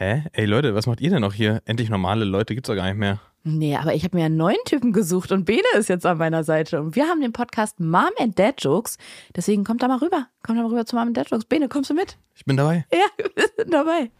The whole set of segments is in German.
Hä? Ey Leute, was macht ihr denn noch hier? Endlich normale Leute gibt's doch gar nicht mehr. Nee, aber ich habe mir einen neuen Typen gesucht und Bene ist jetzt an meiner Seite. Und wir haben den Podcast Mom and Dad Jokes. Deswegen kommt da mal rüber. Kommt da mal rüber zu Mom and Dad Jokes. Bene, kommst du mit? Ich bin dabei. Ja, wir sind dabei.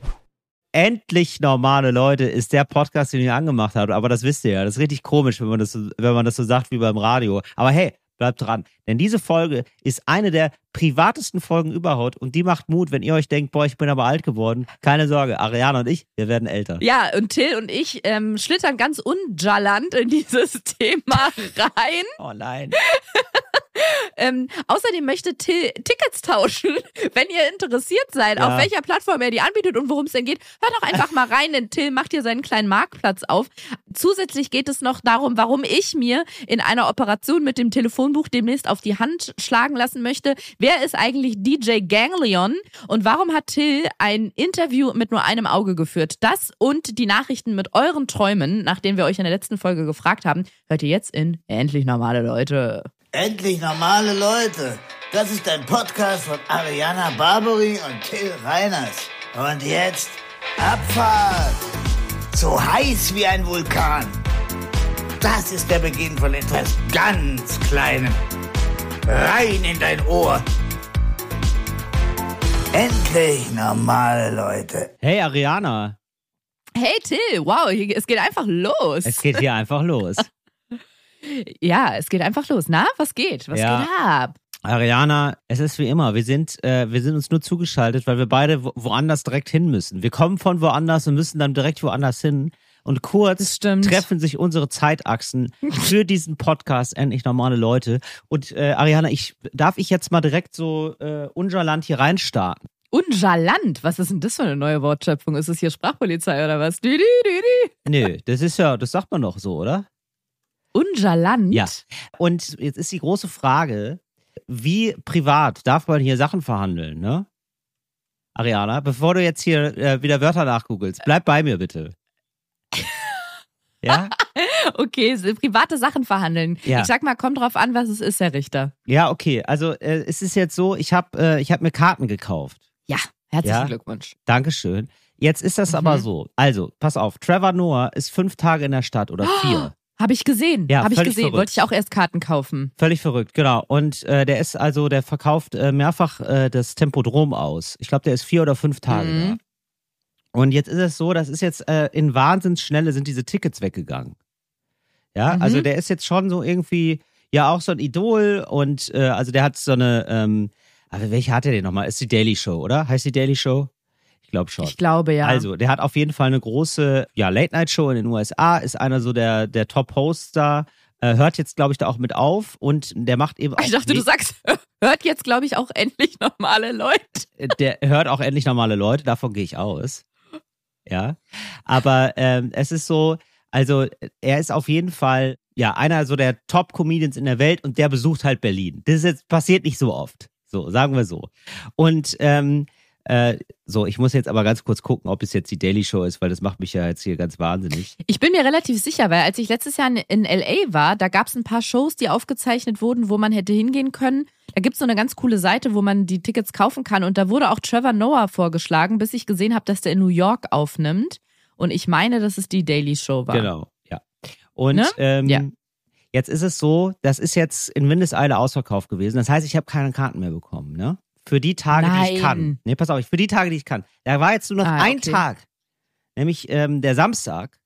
Endlich normale Leute ist der Podcast, den ihr angemacht habt. Aber das wisst ihr ja. Das ist richtig komisch, wenn man das so, wenn man das so sagt wie beim Radio. Aber hey, bleibt dran. Denn diese Folge ist eine der privatesten Folgen überhaupt und die macht Mut, wenn ihr euch denkt, boah, ich bin aber alt geworden. Keine Sorge, Ariana und ich, wir werden älter. Ja, und Till und ich ähm, schlittern ganz unjallant in dieses Thema rein. Oh nein. Ähm, außerdem möchte Till Tickets tauschen. Wenn ihr interessiert seid, Ja. auf welcher Plattform er die anbietet und worum es denn geht, hört doch einfach mal rein, denn Till macht hier seinen kleinen Marktplatz auf. Zusätzlich geht es noch darum, warum ich mir in einer Operation mit dem Telefonbuch demnächst auf die Hand schlagen lassen möchte. Wer ist eigentlich DJ Ganglion und warum hat Till ein Interview mit nur einem Auge geführt? Das und die Nachrichten mit euren Träumen, nachdem wir euch in der letzten Folge gefragt haben, hört ihr jetzt in Endlich normale Leute. Endlich normale Leute. Das ist ein Podcast von Ariana Barbary und Till Reiners. Und jetzt Abfahrt. So heiß wie ein Vulkan. Das ist der Beginn von etwas ganz Kleinem. Rein in dein Ohr. Endlich normale Leute. Hey Ariana, Hey Till, wow, hier, es geht einfach los. es geht hier einfach los. ja, es geht einfach los. Na, was geht? Was Ja. geht ab? Ariana, es ist wie immer, wir sind, äh, wir sind uns nur zugeschaltet, weil wir beide wo woanders direkt hin müssen. Wir kommen von woanders und müssen dann direkt woanders hin. Und kurz treffen sich unsere Zeitachsen für diesen Podcast endlich normale Leute. Und äh, Ariana, ich darf ich jetzt mal direkt so äh, Ungerland hier reinstarten. Unjalant, was ist denn das für eine neue Wortschöpfung? Ist es hier Sprachpolizei oder was? Dü, dü, dü, dü. Nö, das ist ja, das sagt man doch so, oder? Unjalant? Ja. Und jetzt ist die große Frage, wie privat darf man hier Sachen verhandeln, ne? Ariana, bevor du jetzt hier äh, wieder Wörter nachgoogelst, bleib bei mir bitte. Ja? Okay, so private Sachen verhandeln. Ja. Ich sag mal, kommt drauf an, was es ist, Herr Richter. Ja, okay. Also äh, es ist jetzt so, ich habe äh, ich hab mir Karten gekauft. Ja, herzlichen Ja. Glückwunsch. Dankeschön. Jetzt ist das aber Mhm. so. Also, pass auf, Trevor Noah ist fünf Tage in der Stadt oder vier. Habe ich gesehen. Ja, Habe ich gesehen. verrückt. Wollte ich auch erst Karten kaufen. Völlig verrückt, genau. Und äh, der ist also, der verkauft äh, mehrfach äh, das Tempodrom aus. Ich glaube, der ist vier oder fünf Tage Mhm. da. Und jetzt ist es so, das ist jetzt äh, in Wahnsinnsschnelle sind diese Tickets weggegangen. Ja, Mhm. also der ist jetzt schon so irgendwie, ja auch so ein Idol und äh, also der hat so eine, ähm, aber welche hat er denn nochmal? Ist die Daily Show, oder? Heißt die Daily Show? Ich glaube schon. Ich glaube ja. Also, der hat auf jeden Fall eine große ja, Late-Night-Show in den USA, ist einer so der, der Top-Hosts da, äh, hört jetzt, glaube ich, da auch mit auf und der macht eben auch. ich dachte, du sagst, hört jetzt, glaube ich, auch endlich normale Leute. der hört auch endlich normale Leute, davon gehe ich aus. Ja. Aber ähm, es ist so, also er ist auf jeden Fall ja einer so der Top-Comedians in der Welt und der besucht halt Berlin. Das ist jetzt, passiert nicht so oft. So, sagen wir so. Und ähm, äh, so, ich muss jetzt aber ganz kurz gucken, ob es jetzt die Daily Show ist, weil das macht mich ja jetzt hier ganz wahnsinnig. Ich bin mir relativ sicher, weil als ich letztes Jahr in- LA war, da gab es ein paar Shows, die aufgezeichnet wurden, wo man hätte hingehen können. Da gibt es so eine ganz coole Seite, wo man die Tickets kaufen kann. Und da wurde auch Trevor Noah vorgeschlagen, bis ich gesehen habe, dass der in New York aufnimmt. Und ich meine, dass es die Daily Show war. Genau, ja. Und Ne? ähm, Ja. jetzt ist es so, das ist jetzt in Windeseile ausverkauft gewesen. Das heißt, ich habe keine Karten mehr bekommen, ne? Für die Tage, die ich kann. Nein. Nee, pass auf, für die Tage, die ich kann. Da war jetzt nur noch Ah, ein okay. Tag, nämlich ähm, der Samstag,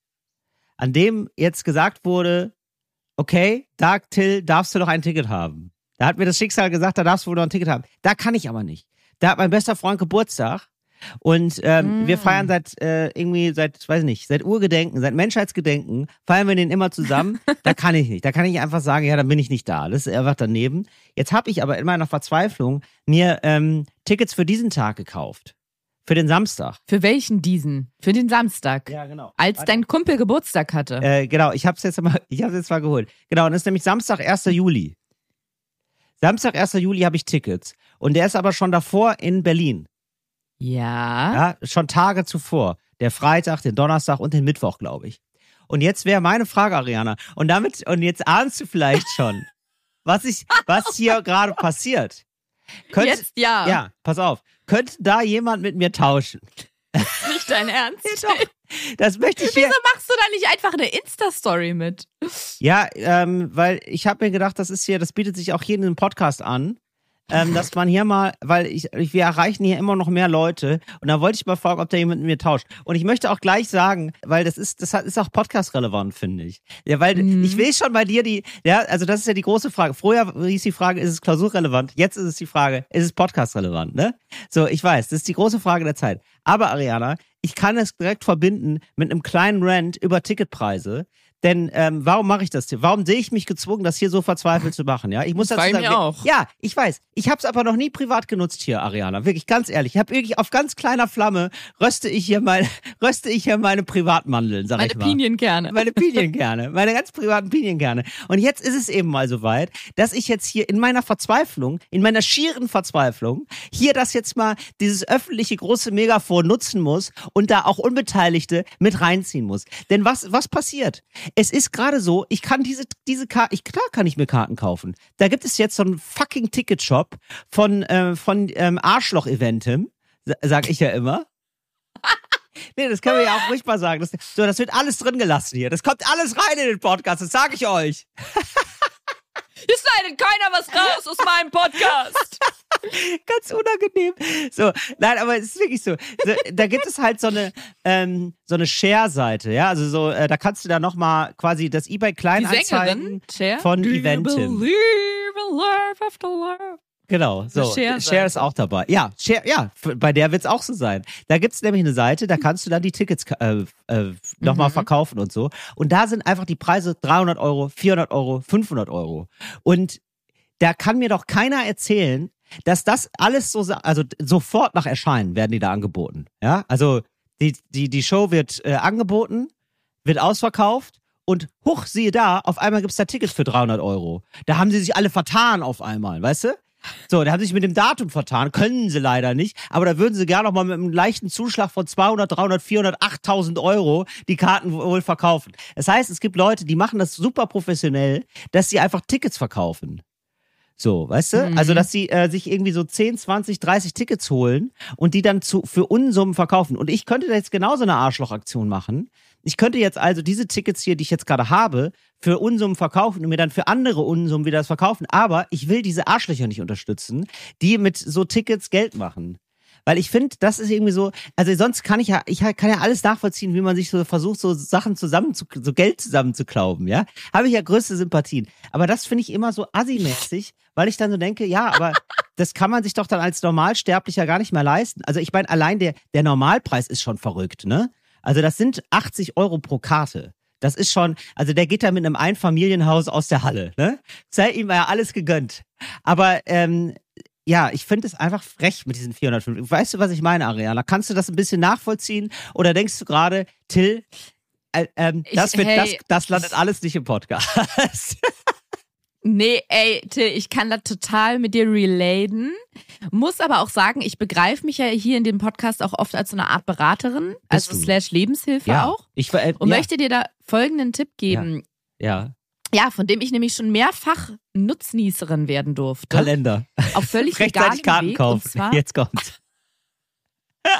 an dem jetzt gesagt wurde, okay, Dark Till, darfst du noch ein Ticket haben. Da hat mir das Schicksal gesagt, da darfst du wohl noch ein Ticket haben. Da kann ich aber nicht. Da hat mein bester Freund Geburtstag und ähm, Mm. wir feiern seit äh, irgendwie seit weiß nicht seit Urgedenken, seit Menschheitsgedenken feiern wir den immer zusammen. da kann ich nicht. Da kann ich einfach sagen, ja, dann bin ich nicht da. Das ist einfach daneben. Jetzt habe ich aber in meiner Verzweiflung mir ähm, Tickets für diesen Tag gekauft, für den Samstag. Für welchen diesen? Für den Samstag. Ja, genau. Als dein Kumpel Geburtstag hatte. Äh, genau, ich habe es jetzt mal, ich habe jetzt mal geholt. Genau, und das ist nämlich Samstag, 1. Juli. Samstag, 1. Juli habe ich Tickets. Und der ist aber schon davor in Berlin. Ja. Ja, schon Tage zuvor. Der Freitag, den Donnerstag und den Mittwoch, glaube ich. Und jetzt wäre meine Frage, Ariana. Und damit, und jetzt ahnst du vielleicht schon, was ich, was hier gerade passiert. Könnt, Jetzt ja. Ja, pass auf. Könnte da jemand mit mir tauschen? Nicht dein Ernst. Ja, doch. Das möchte ich hier. Wieso machst du da nicht einfach eine Insta-Story mit? Ja, ähm, weil ich habe mir gedacht, das ist hier, das bietet sich auch hier in einem Podcast an. Ähm, dass man hier mal, weil ich, ich, wir erreichen hier immer noch mehr Leute und da wollte ich mal fragen, ob da jemand mit mir tauscht. Und ich möchte auch gleich sagen, weil das ist, das ist auch podcast-relevant, finde ich. Ja, weil Mhm. ich will schon bei dir die, ja, also das ist ja die große Frage. Früher hieß die Frage, ist es klausurrelevant? Jetzt ist es die Frage, ist es podcast-relevant, ne? So, ich weiß, das ist die große Frage der Zeit. Aber Ariana, ich kann es direkt verbinden mit einem kleinen Rant über Ticketpreise. Denn ähm, warum mache ich das hier? Warum sehe ich mich gezwungen, das hier so verzweifelt zu machen? Ja, ich muss Das dazu war sagen, mir auch. ja, ich weiß. Ich habe es aber noch nie privat genutzt hier, Ariana. Wirklich ganz ehrlich. Ich habe wirklich auf ganz kleiner Flamme röste ich hier meine röste ich hier meine Privatmandeln, sag Meine ich mal. Pinienkerne. Meine Pinienkerne, meine ganz privaten Pinienkerne. Und jetzt ist es eben mal so weit, dass ich jetzt hier in meiner Verzweiflung, in meiner schieren Verzweiflung, hier das jetzt mal dieses öffentliche große Megafon nutzen muss und da auch Unbeteiligte mit reinziehen muss. Denn was, was passiert? Es ist gerade so, ich kann diese, diese Karte, ich, klar kann ich mir Karten kaufen. Da gibt es jetzt so einen fucking Ticketshop von, äh, von ähm, Arschloch-Eventem, sa- sag ich ja immer. Nee, das können wir ja auch ruhig mal sagen. Das, so, das wird alles drin gelassen hier. Das kommt alles rein in den Podcast, das sage ich euch. Hier schneidet keiner was raus aus meinem Podcast. Ganz unangenehm. So, nein, aber es ist wirklich so. da gibt es halt so eine, ähm, so eine Share-Seite, ja. Also so, äh, da kannst du da nochmal quasi das eBay Kleinanzeigen Sängerin, von Eventim. Genau, so. Share-Seite. Share ist auch dabei. Ja, Share, ja, bei der wird's auch so sein. Da gibt's nämlich eine Seite, da kannst du dann die Tickets äh, äh, nochmal Mhm. verkaufen und so. Und da sind einfach die Preise 300 Euro, 400 Euro, 500 Euro. Und da kann mir doch keiner erzählen, dass das alles so, also sofort nach Erscheinen werden die da angeboten. Ja, also die, die, die Show wird äh, angeboten, wird ausverkauft und huch, siehe da, auf einmal gibt's da Tickets für 300 Euro. Da haben sie sich alle vertan auf einmal, weißt du? So, da haben sie sich mit dem Datum vertan, können sie leider nicht, aber da würden sie gerne noch mal mit einem leichten Zuschlag von 200, 300, 400, 8000 Euro die Karten wohl verkaufen. Das heißt, es gibt Leute, die machen das super professionell, dass sie einfach Tickets verkaufen. So, weißt du? Mhm. Also, dass sie äh, sich irgendwie so 10, 20, 30 Tickets holen und die dann zu, für Unsummen verkaufen. Und ich könnte da jetzt genauso eine Arschlochaktion machen. Ich könnte jetzt also diese Tickets hier, die ich jetzt gerade habe, für Unsummen verkaufen und mir dann für andere Unsummen wieder das verkaufen. Aber ich will diese Arschlöcher nicht unterstützen, die mit so Tickets Geld machen. Weil ich finde, das ist irgendwie so, also sonst kann ich ja, ich kann ja alles nachvollziehen, wie man sich so versucht, so Sachen zusammen zu, so Geld zusammenzuklauben, ja. Habe ich ja größte Sympathien. Aber das finde ich immer so assi-mäßig, weil ich dann so denke, ja, aber das kann man sich doch dann als Normalsterblicher gar nicht mehr leisten. Also ich meine, allein der, der Normalpreis ist schon verrückt, ne? Also das sind 80 Euro pro Karte. Das ist schon, also der geht da mit einem Einfamilienhaus aus der Halle, ne? Sei ihm ja alles gegönnt. Aber ähm, ja, ich finde es einfach frech mit diesen 450. Weißt du, was ich meine, Ariana? Kannst du das ein bisschen nachvollziehen? Oder denkst du gerade, Till, äh, ähm, Ich- das, wird, hey, das, das landet alles nicht im Podcast? Nee, ey, Till, ich kann da total mit dir relaten. Muss aber auch sagen, ich begreife mich ja hier in dem Podcast auch oft als so eine Art Beraterin, Bist also du? slash Lebenshilfe auch. Ich, äh, Und ja, möchte dir da folgenden Tipp geben. ja, Ja. Von dem ich nämlich schon mehrfach Nutznießerin werden durfte. Kalender. Auf völlig Rechtzeitig Karten Weg. kaufen. Zwar, Jetzt kommt's.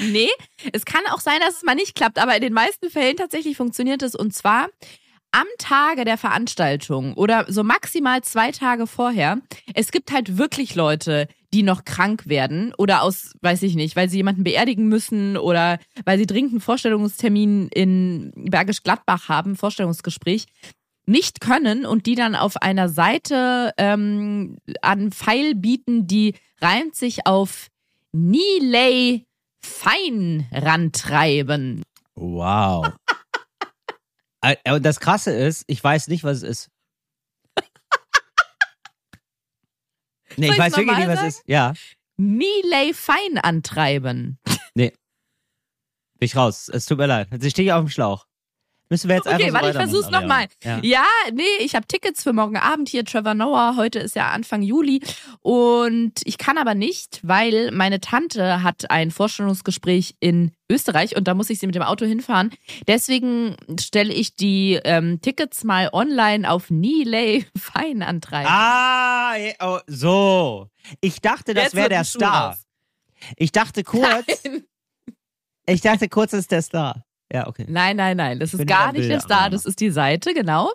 nee, es kann auch sein, dass es mal nicht klappt, aber in den meisten Fällen tatsächlich funktioniert es. Und zwar am Tage der Veranstaltung oder so maximal zwei Tage vorher. Es gibt halt wirklich Leute, die noch krank werden oder aus, weiß ich nicht, weil sie jemanden beerdigen müssen oder weil sie dringend einen Vorstellungstermin in Bergisch Gladbach haben, Vorstellungsgespräch nicht können und die dann auf einer Seite ähm, an Pfeil bieten, die reimt sich auf Nilay fein rantreiben. Wow. Und das Krasse ist, ich weiß nicht, was es ist. Nee, Soll ich weiß wirklich nicht, was es ist. Ja, Nilay fein antreiben. bin ich raus. Es tut mir leid. Jetzt stehe ich auf dem Schlauch. Müssen wir jetzt einfach Okay, so warte, ich versuch's nochmal. Ja. Ja, nee, ich habe Tickets für morgen Abend hier, Trevor Noah. Heute ist ja Anfang Juli. Und ich kann aber nicht, weil meine Tante hat ein Vorstellungsgespräch in Österreich und da muss ich sie mit dem Auto hinfahren. Deswegen stelle ich die ähm, Tickets mal online auf Nilay fein antreiben. Ah, oh, so. Ich dachte, das wäre der Star. Ich dachte kurz, Nein. Ich dachte kurz, ist der Star. Ja, okay. Nein, nein, nein. Das ist Bin gar nicht der Star, das ist die Seite, genau.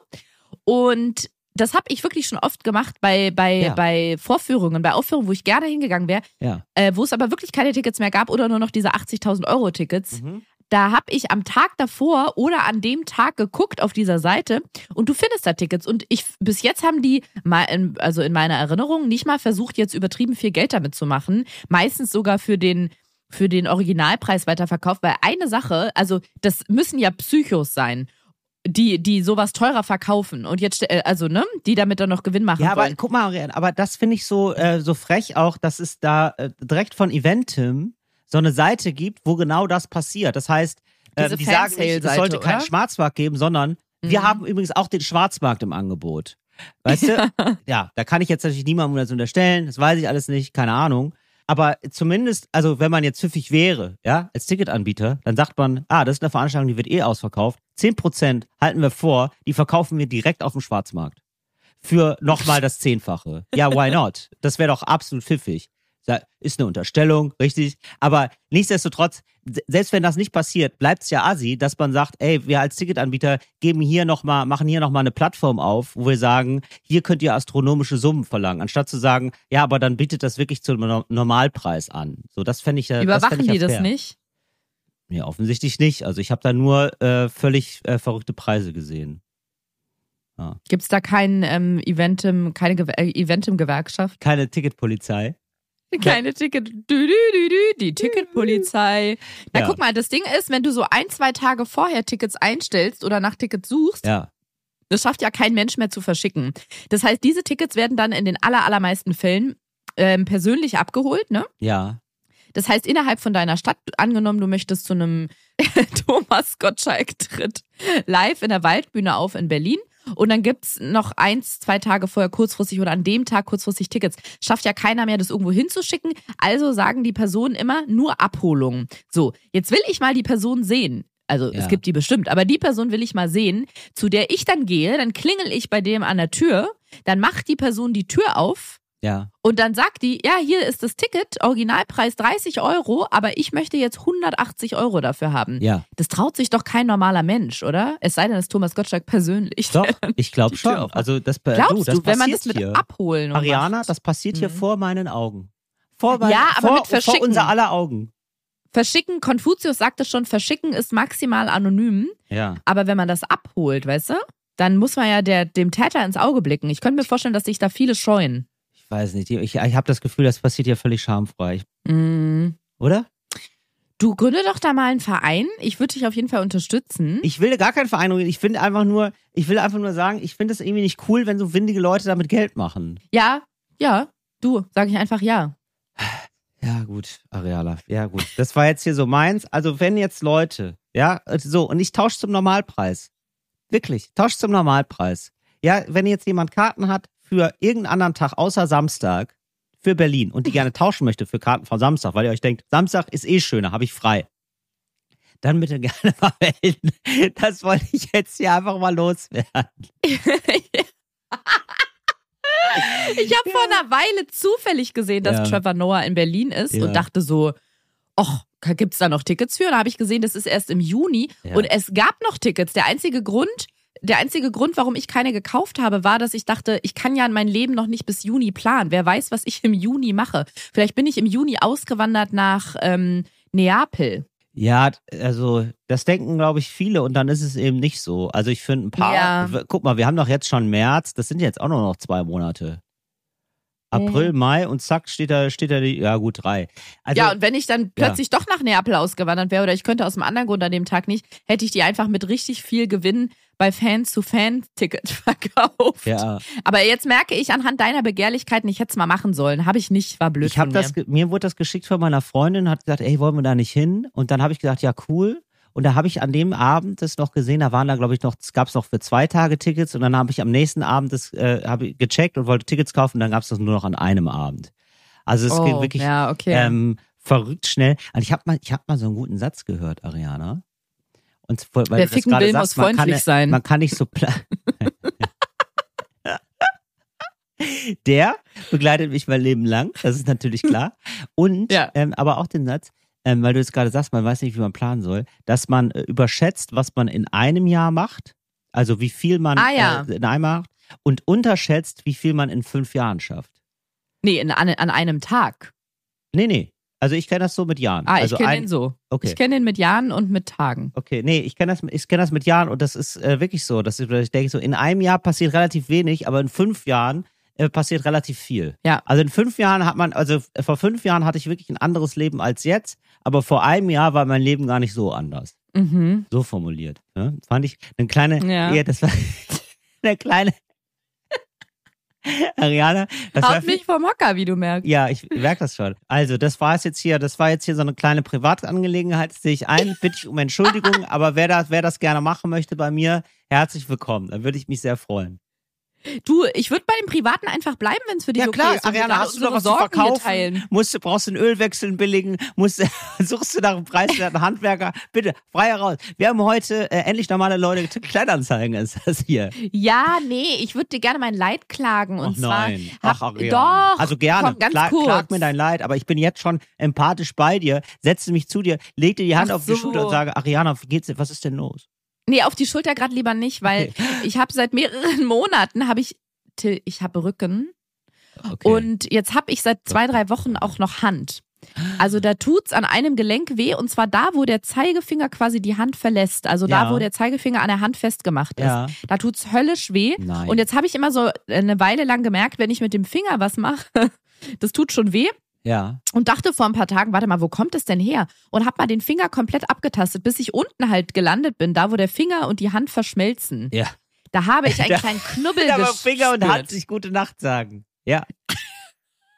Und das habe ich wirklich schon oft gemacht bei, bei, Ja. bei Vorführungen, bei Aufführungen, wo ich gerne hingegangen wäre, Ja. äh, wo es aber wirklich keine Tickets mehr gab oder nur noch diese 80.000 Euro Tickets. Mhm. Da habe ich am Tag davor oder an dem Tag geguckt auf dieser Seite und du findest da Tickets. Und ich bis jetzt haben die also in meiner Erinnerung, nicht mal versucht, jetzt übertrieben viel Geld damit zu machen. Meistens sogar für den für den Originalpreis weiterverkauft, weil eine Sache, also das müssen ja Psychos sein, die die sowas teurer verkaufen und jetzt äh, also ne, die damit dann noch Gewinn machen Ja, aber wollen. guck mal, Ariane, aber das finde ich so, äh, so frech auch, dass es da äh, direkt von Eventim so eine Seite gibt, wo genau das passiert. Das heißt, äh, die sagen nicht, es sollte keinen? Schwarzmarkt geben, sondern wir Mhm. haben übrigens auch den Schwarzmarkt im Angebot. Weißt du? Ja, da kann ich jetzt natürlich niemandem das unterstellen, das weiß ich alles nicht, keine Ahnung. Aber zumindest, also wenn man jetzt pfiffig wäre, ja, als Ticketanbieter, dann sagt man, ah, das ist eine Veranstaltung, die wird eh ausverkauft. 10% halten wir vor, die verkaufen wir direkt auf dem Schwarzmarkt. Für nochmal das Zehnfache. Ja, why not? Das wäre doch absolut pfiffig. Ist eine Unterstellung, richtig. Aber nichtsdestotrotz, se- selbst wenn das nicht passiert, bleibt es ja assi, dass man sagt, ey, wir als Ticketanbieter geben hier noch mal, machen hier nochmal eine Plattform auf, wo wir sagen, hier könnt ihr astronomische Summen verlangen, anstatt zu sagen, ja, aber dann bietet das wirklich zum No- Normalpreis an. So, das fände ich ja. das Überwachen ich ja die das fair. nicht? Ja, offensichtlich nicht. Also ich habe da nur äh, völlig äh, verrückte Preise gesehen. Gibt es da kein ähm, Eventim, keine Gew äh, Eventim-Gewerkschaft? Keine Ticketpolizei. Keine Ticket. Dü, dü, dü, dü, die Ticketpolizei. Na Ja. guck mal, das Ding ist, wenn du so ein, zwei Tage vorher Tickets einstellst oder nach Tickets suchst, Ja. das schafft ja kein Mensch mehr zu verschicken. Das heißt, diese Tickets werden dann in den aller, allermeisten Fällen ähm, persönlich abgeholt, ne? Ja. Das heißt, innerhalb von deiner Stadt, angenommen, du möchtest zu einem Thomas Gottschalk-Tritt live in der Waldbühne auf in Berlin. Und dann gibt's noch eins, zwei Tage vorher kurzfristig oder an dem Tag kurzfristig Tickets. Schafft ja keiner mehr, das irgendwo hinzuschicken. Also sagen die Personen immer nur Abholung. So, jetzt will ich mal die Person sehen. Also Ja. es gibt die bestimmt, aber die Person will ich mal sehen, zu der ich dann gehe, dann klingel ich bei dem an der Tür, dann macht die Person die Tür auf Ja. und dann sagt die, ja, hier ist das Ticket, Originalpreis 30 Euro, aber ich möchte jetzt 180 Euro dafür haben. Ja. Das traut sich doch kein normaler Mensch, oder? Es sei denn, es ist Thomas Gottschalk persönlich. Doch, ich glaube schon. Also das, du, Glaubst das du, wenn man das mit hier. abholen Ariana, macht? das passiert hier Mhm. vor meinen Augen. Vor mein, Ja, aber vor, mit Verschicken. Vor unser aller Augen. Verschicken, Konfuzius sagte schon, verschicken ist maximal anonym, Ja. aber wenn man das abholt, weißt du, dann muss man ja der, dem Täter ins Auge blicken. Ich könnte mir vorstellen, dass sich da viele scheuen. Ich weiß nicht. Ich, ich habe das Gefühl, das passiert hier völlig schamfrei. Mm. Oder? Du gründe doch da mal einen Verein. Ich würde dich auf jeden Fall unterstützen. Ich will gar keinen Verein. Ich finde einfach nur, ich will einfach nur sagen, ich finde es irgendwie nicht cool, wenn so windige Leute damit Geld machen. Ja, ja, du, sage ich einfach ja. Ja, gut, Areala. Ja, gut. Das war jetzt hier so meins. Also, wenn jetzt Leute, ja, so, und ich tausche zum Normalpreis. Wirklich, tausche zum Normalpreis. Ja, wenn jetzt jemand Karten hat für irgendeinen anderen Tag außer Samstag für Berlin und die gerne tauschen möchte für Karten von Samstag, weil ihr euch denkt, Samstag ist eh schöner, habe ich frei. Dann bitte gerne mal melden. Das wollte ich jetzt hier einfach mal loswerden. Ich habe vor einer Weile zufällig gesehen, dass Ja. Trevor Noah in Berlin ist Ja. und dachte so, ach, gibt's da noch Tickets für? Und da habe ich gesehen, das ist erst im Juni Ja. und es gab noch Tickets. Der einzige Grund, der einzige Grund, warum ich keine gekauft habe, war, dass ich dachte, ich kann ja mein Leben noch nicht bis Juni planen. Wer weiß, was ich im Juni mache? Vielleicht bin ich im Juni ausgewandert nach ähm, Neapel. Ja, also das denken, glaube ich, viele und dann ist es eben nicht so. Also ich finde ein paar, Ja. guck mal, wir haben doch jetzt schon März, das sind jetzt auch nur noch zwei Monate. April, Mai und zack, steht da, steht da die, ja gut, drei. Also, ja, und wenn ich dann plötzlich doch nach Neapel ausgewandert wäre oder ich könnte aus einem anderen Grund an dem Tag nicht, hätte ich die einfach mit richtig viel Gewinn bei Fan-zu-Fan-Ticket verkauft. ja. Aber jetzt merke ich anhand deiner Begehrlichkeiten, ich hätte es mal machen sollen. Habe ich nicht, war blöd ich habe das, mir wurde das geschickt von meiner Freundin, hat gesagt, ey, wollen wir da nicht hin? Und dann habe ich gesagt, ja, cool. Und da habe ich an dem Abend das noch gesehen, da waren da, glaube ich, noch, gab es noch für zwei Tage Tickets und dann habe ich am nächsten Abend das äh, habe ich gecheckt und wollte Tickets kaufen und dann gab es das nur noch an einem Abend. Also es geht oh, wirklich ja, okay. ähm, verrückt schnell. Und ich habe mal, ich habe mal so einen guten Satz gehört, Ariana. Und weil Wer ficken will, sagst, muss man kann, freundlich sein. Man kann nicht so Der begleitet mich mein Leben lang, das ist natürlich klar. Und Ja. ähm, aber auch den Satz, ähm, weil du jetzt gerade sagst, man weiß nicht, wie man planen soll, dass man äh, überschätzt, was man in einem Jahr macht, also wie viel man Ah, ja. äh, in einem Jahr macht, und unterschätzt, wie viel man in fünf Jahren schafft. Nee, in, an, an einem Tag. Nee, nee. Also ich kenne das so mit Jahren. Ah, also ich kenne ein- den so. Okay. Ich kenne den mit Jahren und mit Tagen. Okay, nee, ich kenne das, ich kenn das mit Jahren und das ist äh, wirklich so. Dass ich, ich denke, so in einem Jahr passiert relativ wenig, aber in fünf Jahren äh, passiert relativ viel. Ja. Also in fünf Jahren hat man, also äh, vor fünf Jahren hatte ich wirklich ein anderes Leben als jetzt, aber vor einem Jahr war mein Leben gar nicht so anders. Mhm. So formuliert. Ne? Fand ich eine kleine, Ja. das war eine kleine Ariana, das war Haut mich vom Hocker, wie du merkst. ja, ich merke das schon. Also, das war es jetzt hier, das war jetzt hier so eine kleine Privatangelegenheit, sehe ich ein, bitte ich um Entschuldigung, aber wer das, wer das gerne machen möchte bei mir, herzlich willkommen. Dann würde ich mich sehr freuen. Du, ich würde bei dem Privaten einfach bleiben, wenn es für dich Ja okay klar, ist. und wir Ariana, hast du noch was zu Sorgen hier verkaufen? Musst, du- brauchst du einen Ölwechsel einen billigen? Musst, suchst du nach einem preiswerten Handwerker? Bitte, frei heraus. Wir haben heute äh, endlich normale Leute, Kleinanzeigen ist das hier. Ja, nee, ich würde dir gerne mein Leid klagen. Und Ach zwar. nein. Ach, Ariana. Doch. Also gerne. Komm, ganz Kla- kurz. Klag mir dein Leid, aber ich bin jetzt schon empathisch bei dir. Setze mich zu dir, leg dir die Hand Ach auf die so. Schulter und sage, Ariana, wie geht's dir? Was ist denn los? Nee, auf die Schulter gerade lieber nicht, weil Okay. ich habe seit mehreren Monaten habe ich Till, ich habe Rücken Okay. und jetzt habe ich seit zwei, drei Wochen auch noch Hand. Also da tut's an einem Gelenk weh und zwar da, wo der Zeigefinger quasi die Hand verlässt. Also Ja. da, wo der Zeigefinger an der Hand festgemacht ist. ja. Da tut's höllisch weh. Nein. Und jetzt habe ich immer so eine Weile lang gemerkt, wenn ich mit dem Finger was mache, das tut schon weh. Ja. Und dachte vor ein paar Tagen, warte mal, wo kommt es denn her? Und hab mal den Finger komplett abgetastet, bis ich unten halt gelandet bin, da wo der Finger und die Hand verschmelzen. Ja. Da habe ich einen Da- kleinen Knubbel Aber gespürt. Finger und Hand sich gute Nacht sagen. Ja.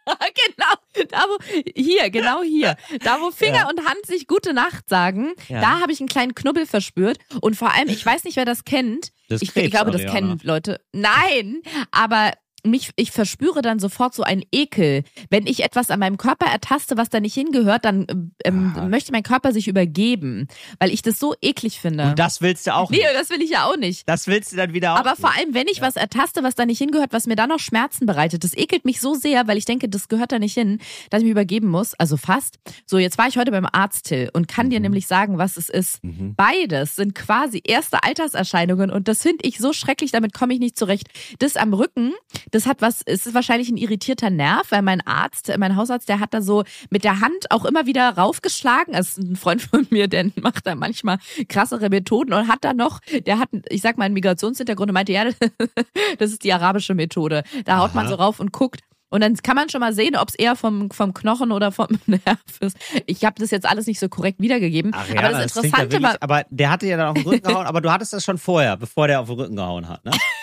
genau, da wo, hier, genau hier. Da wo Finger Ja. und Hand sich gute Nacht sagen, Ja. da habe ich einen kleinen Knubbel verspürt. Und vor allem, ich weiß nicht, wer das kennt. Das ich, ich glaube, das kennen Leute. Nein, aber mich, ich verspüre dann sofort so einen Ekel. Wenn ich etwas an meinem Körper ertaste, was da nicht hingehört, dann ähm, Aha. möchte mein Körper sich übergeben, weil ich das so eklig finde. Und das willst du auch nee, nicht. das will ich ja auch nicht. Das willst du dann wieder auch Aber nicht. vor allem, wenn ich was ertaste, was da nicht hingehört, was mir dann noch Schmerzen bereitet, das ekelt mich so sehr, weil ich denke, das gehört da nicht hin, dass ich mich übergeben muss. Also fast. So, jetzt war ich heute beim Arzt, Till, und kann dir Mhm. nämlich sagen, was es ist. Mhm. Beides sind quasi erste Alterserscheinungen und das finde ich so schrecklich, damit komme ich nicht zurecht. Das am Rücken, das hat was, es ist wahrscheinlich ein irritierter Nerv, weil mein Arzt, mein Hausarzt, der hat da so mit der Hand auch immer wieder raufgeschlagen. Das ist ein Freund von mir, der macht da manchmal krassere Methoden und hat da noch, der hat, ich sag mal, einen Migrationshintergrund und meinte, ja, das ist die arabische Methode. Da haut man so rauf und guckt. Und dann kann man schon mal sehen, ob es eher vom, vom Knochen oder vom Nerv ist. Ich habe das jetzt alles nicht so korrekt wiedergegeben. Ariana, aber das ja Interessante wirklich, war, aber der hatte ja dann auf den Rücken gehauen, aber du hattest das schon vorher, bevor der auf den Rücken gehauen hat, ne?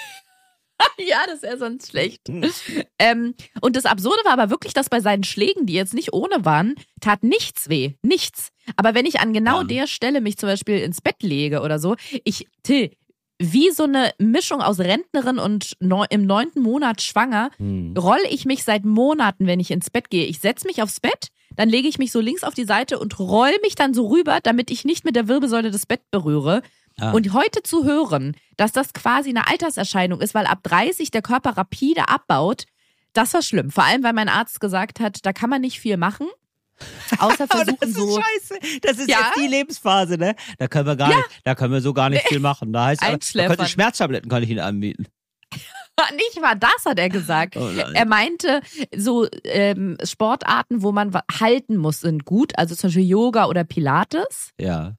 ja, das wäre sonst schlecht. Hm. Ähm, und das Absurde war aber wirklich, dass bei seinen Schlägen, die jetzt nicht ohne waren, tat nichts weh. Nichts. Aber wenn ich an genau Ja. der Stelle mich zum Beispiel ins Bett lege oder so, ich, Till, wie so eine Mischung aus Rentnerin und neu, im neunten Monat schwanger, Hm. roll ich mich seit Monaten, wenn ich ins Bett gehe. Ich setz mich aufs Bett, dann lege ich mich so links auf die Seite und roll mich dann so rüber, damit ich nicht mit der Wirbelsäule das Bett berühre. Ah. Und heute zu hören, dass das quasi eine Alterserscheinung ist, weil ab 30 der Körper rapide abbaut, das war schlimm. Vor allem, weil mein Arzt gesagt hat, da kann man nicht viel machen. Außer versuchen das ist so. scheiße. Das ist Ja? jetzt die Lebensphase, ne? Da können wir gar nicht, da können wir so gar nicht viel machen. Da heißt aber, da könnte Schmerztabletten kann ich Ihnen anbieten. Nicht mal das hat er gesagt. Oh er meinte, so ähm, Sportarten, wo man halten muss, sind gut. Also zum Beispiel Yoga oder Pilates. Ja.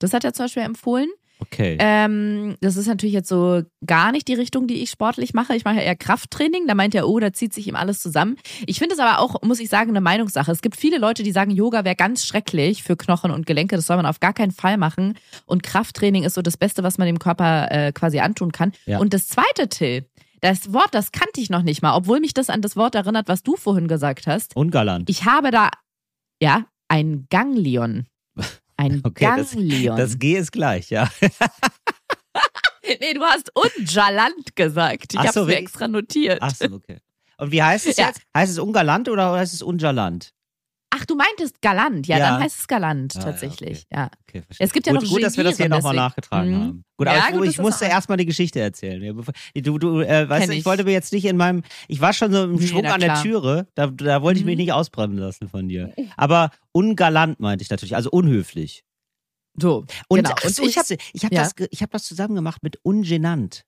Das hat er zum Beispiel empfohlen. Okay. Ähm, das ist natürlich jetzt so gar nicht die Richtung, die ich sportlich mache. Ich mache ja eher Krafttraining. Da meint er, oh, da zieht sich ihm alles zusammen. Ich finde es aber auch, muss ich sagen, eine Meinungssache. Es gibt viele Leute, die sagen, Yoga wäre ganz schrecklich für Knochen und Gelenke. Das soll man auf gar keinen Fall machen. Und Krafttraining ist so das Beste, was man dem Körper äh, quasi antun kann. Ja. Und das zweite, Till, das Wort, das kannte ich noch nicht mal, obwohl mich das an das Wort erinnert, was du vorhin gesagt hast. Ungalant. Ich habe da, ja, ein Ganglion. Ein Okay, das- Ganglion. Das G ist gleich, ja. Nee, du hast ungalant gesagt. Ich hab's so, mir extra notiert. Ach so, okay. Und wie heißt es Ja. jetzt? Heißt es Ungalant oder heißt es Ungalant? Ach, du meintest galant. Ja, Ja. dann heißt es galant, Ah, ja, tatsächlich. Ja. Okay, verstehe. Es gibt ja gut, noch gut, dass wir das hier nochmal nachgetragen Mhm. haben. Gut, Ja, aber gut, ich, dass ich musste erstmal die Geschichte erzählen. Ja, Du, du, äh, weißt du, ich ich. wollte mir jetzt nicht in meinem, ich war schon so im Schwung an der. Türe, da, da wollte ich mich Mhm. nicht ausbremsen lassen von dir. Aber ungalant meinte ich natürlich, also unhöflich. So, Und, genau. Und so, ich habe ich habe ja. das, ich hab das zusammen gemacht mit ungenannt.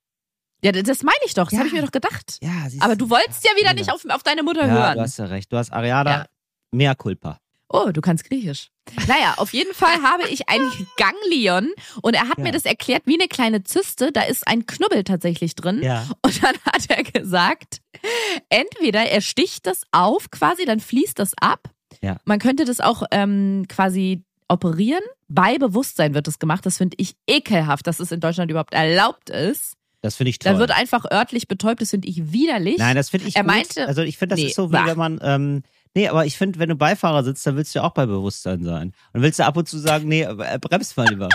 ja, das meine ich doch. Das Ja. habe ich mir doch gedacht. Ja, Aber du wolltest ja wieder Ja. nicht auf, auf deine Mutter Ja, hören. du hast ja recht. Du hast Ariana Mehr Culpa. Oh, du kannst Griechisch. Naja, auf jeden Fall habe ich ein Ganglion und er hat Ja. mir das erklärt wie eine kleine Zyste. Da ist ein Knubbel tatsächlich drin. Ja. Und dann hat er gesagt, entweder er sticht das auf quasi, dann fließt das ab. Ja. Man könnte das auch ähm, quasi operieren. Bei Bewusstsein wird das gemacht. Das finde ich ekelhaft, dass es in Deutschland überhaupt erlaubt ist. Das finde ich toll. Da wird einfach örtlich betäubt. Das finde ich widerlich. Nein, das finde ich Er gut. meinte- also ich finde, das Nee, ist so wie bah. wenn man, ähm, nee, aber ich finde, wenn du Beifahrer sitzt, dann willst du ja auch bei Bewusstsein sein. Und willst du ab und zu sagen, nee, äh, bremst mal lieber.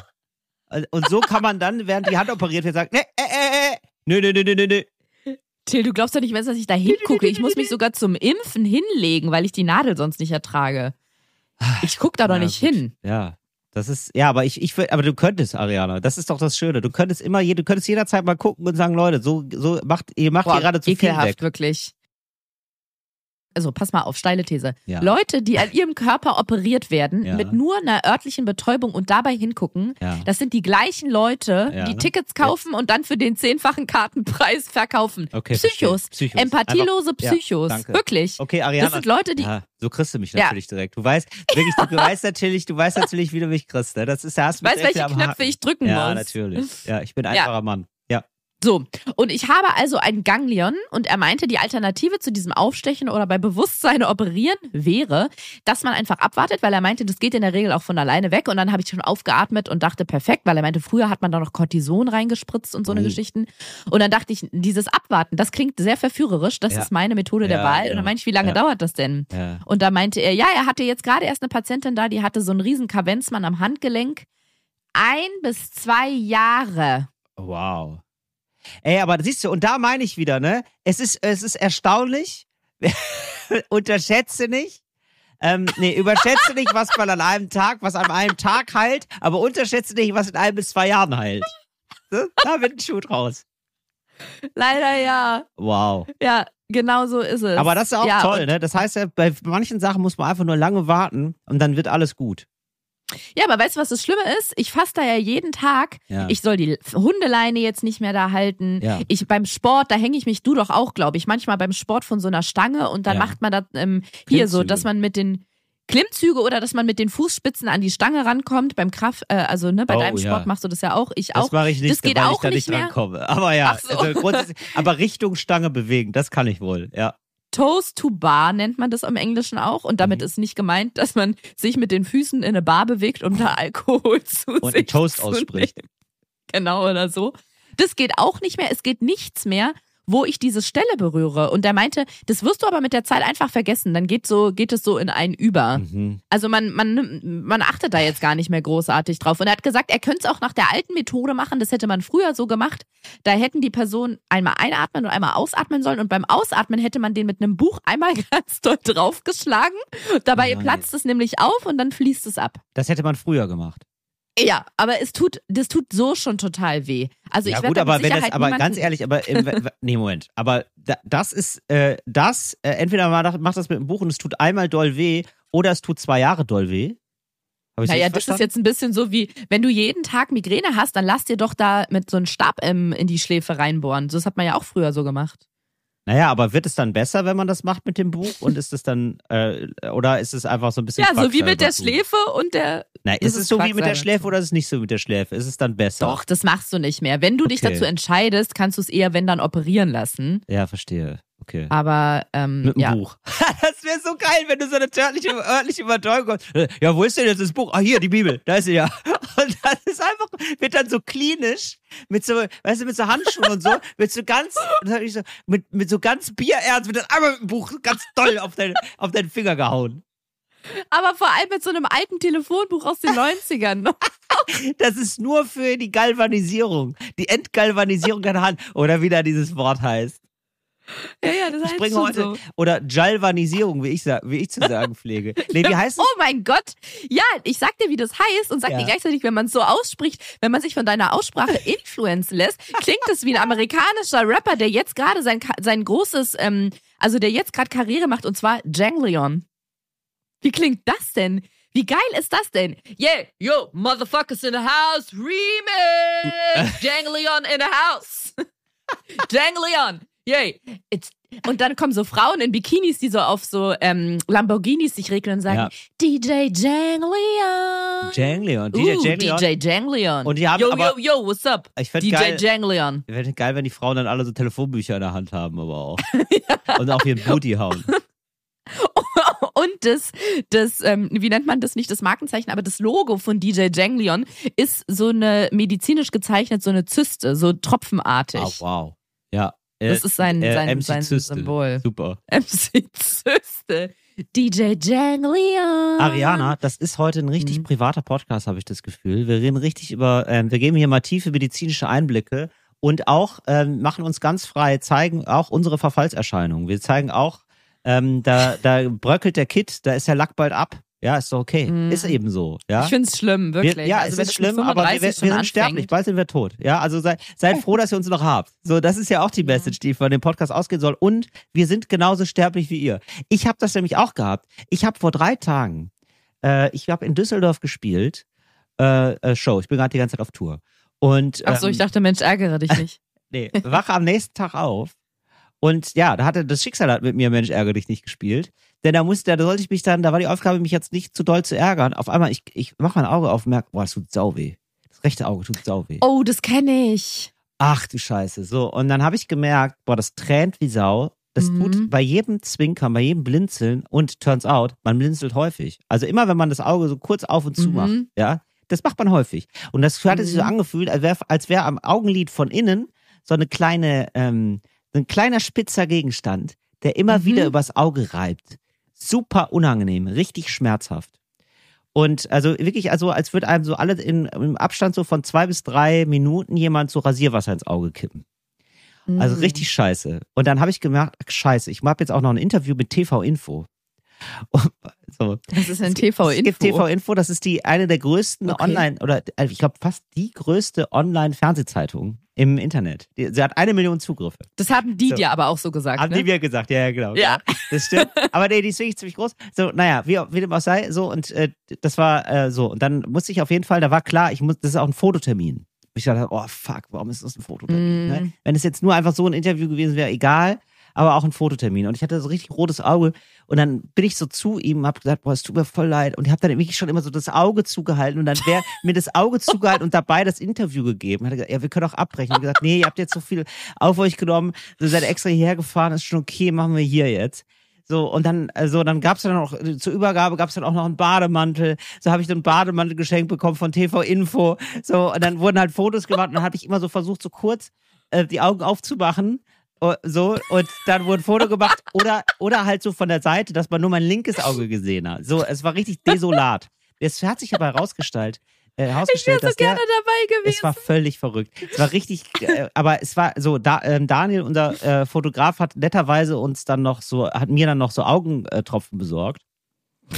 Und so kann man dann, während die Hand operiert wird, sagen, nee, äh, äh, äh, nö, nö, nö, nö, nö, nö. Till, du glaubst doch nicht, dass ich da hingucke. Ich muss mich sogar zum Impfen hinlegen, weil ich die Nadel sonst nicht ertrage. Ich guck da doch Ja, nicht gut. hin. Ja. Das ist, ja, aber ich, ich, will- aber du könntest, Ariana. Das ist doch das Schöne. Du könntest immer, je- du könntest jederzeit mal gucken und sagen, Leute, so, so macht, ihr macht hier gerade zu viel ekelhaft, weg. wirklich. Also, pass mal auf, steile These. Ja. Leute, die an ihrem Körper operiert werden, Ja. mit nur einer örtlichen Betäubung und dabei hingucken, Ja. das sind die gleichen Leute, Ja, die ne? Tickets kaufen und dann für den zehnfachen Kartenpreis verkaufen. Okay, Psychos. Psychos. Empathielose Einfach- ja, Psychos. Wirklich. Okay, Ariana. Das sind Leute, die. Ja, so kriegst du mich Ja. natürlich direkt. Du weißt, wirklich, du, du weißt natürlich, du weißt natürlich, wie du mich kriegst. Ne? Das ist erst Weißt, welche Knöpfe ich drücken Ja, muss? natürlich. Ja, ich bin ein einfacher Mann. Ja. So, und ich habe also ein Ganglion und er meinte, die Alternative zu diesem Aufstechen oder bei Bewusstsein operieren wäre, dass man einfach abwartet, weil er meinte, das geht in der Regel auch von alleine weg und dann habe ich schon aufgeatmet und dachte, perfekt, weil er meinte, früher hat man da noch Cortison reingespritzt und so eine Oh. Geschichten und dann dachte ich, dieses Abwarten, das klingt sehr verführerisch, das Ja. ist meine Methode der Ja, Wahl genau. und dann meinte ich, wie lange Ja. dauert das denn? ja. Und da meinte er, ja, er hatte jetzt gerade erst eine Patientin da, die hatte so einen riesen Kavenzmann am Handgelenk. Ein bis zwei Jahre. Wow. Ey, aber siehst du, und da meine ich wieder, ne? Es ist, es ist erstaunlich. Unterschätze nicht. Ähm, nee, überschätze nicht, was man an einem Tag, was an einem Tag heilt, aber unterschätze nicht, was in ein bis zwei Jahren heilt. Ne? Da wird ein Schuh draus. Leider ja. Wow. Ja, genau so ist es. Aber das ist auch ja, toll, ne? Das heißt ja, bei manchen Sachen muss man einfach nur lange warten und dann wird alles gut. Ja, aber weißt du, was das Schlimme ist? Ich fasse da ja jeden Tag. Ja. Ich soll die Hundeleine jetzt nicht mehr da halten. Ja. Ich beim Sport, da hänge ich mich, du doch auch, glaube ich, manchmal beim Sport von so einer Stange und dann Ja. macht man das ähm, hier so, dass man mit den Klimmzüge oder dass man mit den Fußspitzen an die Stange rankommt. Beim Kraft, äh, also ne, bei Oh, deinem ja. Sport machst du das ja auch, ich Das auch. mache ich nicht, Das geht weil auch ich da nicht nicht mehr. rankomme. Aber ja, so. also aber Richtung Stange bewegen, das kann ich wohl, ja. Toast to Bar nennt man das im Englischen auch. Und damit Mhm. ist nicht gemeint, dass man sich mit den Füßen in eine Bar bewegt, um da Alkohol zu Und sich Toast ausspricht. Genau oder so. Das geht auch nicht mehr. Es geht nichts mehr, wo ich diese Stelle berühre. Und er meinte, das wirst du aber mit der Zeit einfach vergessen. Dann geht so, geht es so in einen über. Mhm. Also man, man, man achtet da jetzt gar nicht mehr großartig drauf. Und er hat gesagt, er könnte es auch nach der alten Methode machen. Das hätte man früher so gemacht. Da hätten die Personen einmal einatmen und einmal ausatmen sollen. Und beim Ausatmen hätte man den mit einem Buch einmal ganz doll draufgeschlagen. Dabei Nein. platzt es nämlich auf und dann fließt es ab. Das hätte man früher gemacht. Ja, aber es tut, das tut so schon total weh. Also ja ich werde gut, aber wenn das, aber ganz ehrlich, aber im, nee Moment, aber da, das ist äh, das äh, entweder man macht das mit dem Buch und es tut einmal doll weh oder es tut zwei Jahre doll weh. Ich's Naja, das ist jetzt ein bisschen so wie, wenn du jeden Tag Migräne hast, dann lass dir doch da mit so einem Stab ähm, in die Schläfe reinbohren. Das hat man ja auch früher so gemacht. Naja, aber wird es dann besser, wenn man das macht mit dem Buch und ist es dann äh, oder ist es einfach so ein bisschen Ja, so wie mit der? Schläfe und der. Nein, Das ist es ist so wie mit der. Schläfe oder ist es nicht so mit der Schläfe? Ist es dann besser? Doch, das machst du nicht mehr. Wenn du dich Okay. dazu entscheidest, kannst du es eher, wenn dann, operieren lassen. Ja, verstehe. Okay. Aber ähm, Mit dem ja. Buch. das wäre so geil, wenn du so eine örtliche, örtliche Überzeugung hast. Äh, Ja, wo ist denn jetzt das Buch? Ah, hier, die Bibel. Da ist sie ja. Und ist wird dann so klinisch, mit so, weißt du, mit so Handschuhen und so, mit so ganz, so, mit, mit so ganz bierernst, wird dann einmal mit dem Buch ganz doll auf, dein, auf deinen Finger gehauen. Aber vor allem mit so einem alten Telefonbuch aus den 90ern. Das ist nur für die Galvanisierung, die Entgalvanisierung deiner Hand. Oder wie da dieses Wort heißt. Ja, ja, das Ich heißt bringe schon heute, so. oder Jalvanisierung, wie ich, wie ich zu sagen pflege. Nee, wie heißt es? Oh mein Gott. Ja, ich sag dir, wie das heißt und sag Ja. dir gleichzeitig, wenn man es so ausspricht, wenn man sich von deiner Aussprache influenzen lässt, klingt es wie ein amerikanischer Rapper, der jetzt gerade sein, sein großes, ähm, also der jetzt gerade Karriere macht und zwar Janglion. Wie klingt das denn? Wie geil ist das denn? Yeah, yo, motherfuckers in the house, remix! Janglion in the house! Janglion! Yay! It's und dann kommen so Frauen in Bikinis, die so auf so ähm, Lamborghinis sich regeln und sagen, Ja. DJ Janglion. Janglion, DJ uh, Janglion. DJ Janglion. Und die haben yo, aber- yo, yo, what's up? Ich DJ geil- Janglion. Wäre nicht geil, wenn die Frauen dann alle so Telefonbücher in der Hand haben, aber auch. Und auf ihren Booty hauen. Und das, das ähm, wie nennt man das nicht, das Markenzeichen, aber das Logo von DJ Janglion ist so eine medizinisch gezeichnet, so eine Zyste, so tropfenartig. Oh, wow. Äh, Das ist sein, äh, sein, MC sein Zyste. Symbol. Super. MC Zyste. DJ Janglion. Ariana, das ist heute ein richtig Mhm. privater Podcast, habe ich das Gefühl. Wir reden richtig über, ähm, wir geben hier mal tiefe medizinische Einblicke und auch ähm, machen uns ganz frei, zeigen auch unsere Verfallserscheinungen. Wir zeigen auch, ähm, da, da bröckelt der Kit, da ist der Lack bald ab. Ja, ist doch okay. Mhm. Ist eben so. Ja? Ich find's schlimm, wirklich. Wir, ja, Also es ist schlimm, aber wir, 35 wir sind sterblich, anfängt. bald sind wir tot. Ja, also sei, seid froh, dass ihr uns noch habt. So, das ist ja auch die Message, die von dem Podcast ausgehen soll. Und wir sind genauso sterblich wie ihr. Ich habe das nämlich auch gehabt. Ich habe vor drei Tagen, äh, ich habe in Düsseldorf gespielt, äh, äh, Show. Ich bin gerade die ganze Zeit auf Tour. Und Ach so, ähm, ich dachte, Mensch, ärgere dich nicht. nee, wache am nächsten Tag auf. Und ja, da hatte das Schicksal hat mit mir Mensch ärgere dich nicht gespielt. Denn da musste, da sollte ich mich dann, da war die Aufgabe, mich jetzt nicht zu doll zu ärgern. Auf einmal, ich, ich mache mein Auge auf und merke, boah, das tut sau weh. Das rechte Auge tut sau weh. Oh, das kenne ich. Ach du Scheiße. So, und dann habe ich gemerkt, boah, das tränt wie Sau. Das Mhm. tut bei jedem Zwinkern, bei jedem Blinzeln und turns out, man blinzelt häufig. Also immer, wenn man das Auge so kurz auf und zu Mhm. macht, ja, das macht man häufig. Und das hatte sich so Mhm. angefühlt, als wäre als wär am Augenlid von innen so eine kleine, ähm, ein kleiner spitzer Gegenstand, der immer Mhm. wieder übers Auge reibt. Super unangenehm, richtig schmerzhaft. Und also wirklich, also als würde einem so alle in, im Abstand so von zwei bis drei Minuten jemand so Rasierwasser ins Auge kippen. Also Mhm. richtig scheiße. Und dann habe ich gemerkt, scheiße, ich mache jetzt auch noch ein Interview mit TV Info. So. Das ist ein Es gibt TV-Info. TV Info, das ist die eine der größten Okay. Online oder äh, ich glaube fast die größte Online-Fernsehzeitung im Internet. Sie hat eine Million Zugriffe. Das haben die So. dir aber auch so gesagt. Haben ne? die mir gesagt, ja, ja, genau. Ja. Das stimmt. Aber nee, die ist wirklich ziemlich groß. So, naja, wie, wie dem auch sei, so, und äh, das war äh, so. Und dann musste ich auf jeden Fall, da war klar, ich muss, das ist auch ein Fototermin. Ich dachte, oh fuck, warum ist das ein Fototermin? Mm. Ne? Wenn es jetzt nur einfach so ein Interview gewesen wäre, egal, aber auch ein Fototermin. Und ich hatte so richtig rotes Auge. Und dann bin ich so zu ihm, hab gesagt, boah, es tut mir voll leid. Und ich habe dann wirklich schon immer so das Auge zugehalten. Und dann wäre mir das Auge zugehalten und dabei das Interview gegeben. Hat er gesagt, ja, wir können auch abbrechen. Ich hab gesagt, nee, ihr habt jetzt so viel auf euch genommen. Ihr seid extra hierher gefahren, ist schon okay, machen wir hier jetzt. So, und dann, also dann gab's dann noch, zur Übergabe gab's dann auch noch einen Bademantel. So habe ich dann einen Bademantel geschenkt bekommen von TV Info. So, und dann wurden halt Fotos gemacht und dann habe ich immer so versucht, so kurz äh, die Augen aufzumachen. Oh, So, und dann wurde ein Foto gemacht oder, oder halt so von der Seite, dass man nur mein linkes Auge gesehen hat. So, es war richtig desolat. Es hat sich aber herausgestellt, äh, Ich wäre herausgestellt, so dass der, gerne dabei gewesen. es war völlig verrückt. Es war richtig, äh, aber es war so, da, ähm, Daniel, unser äh, Fotograf, hat netterweise uns dann noch so, hat mir dann noch so Augentropfen besorgt.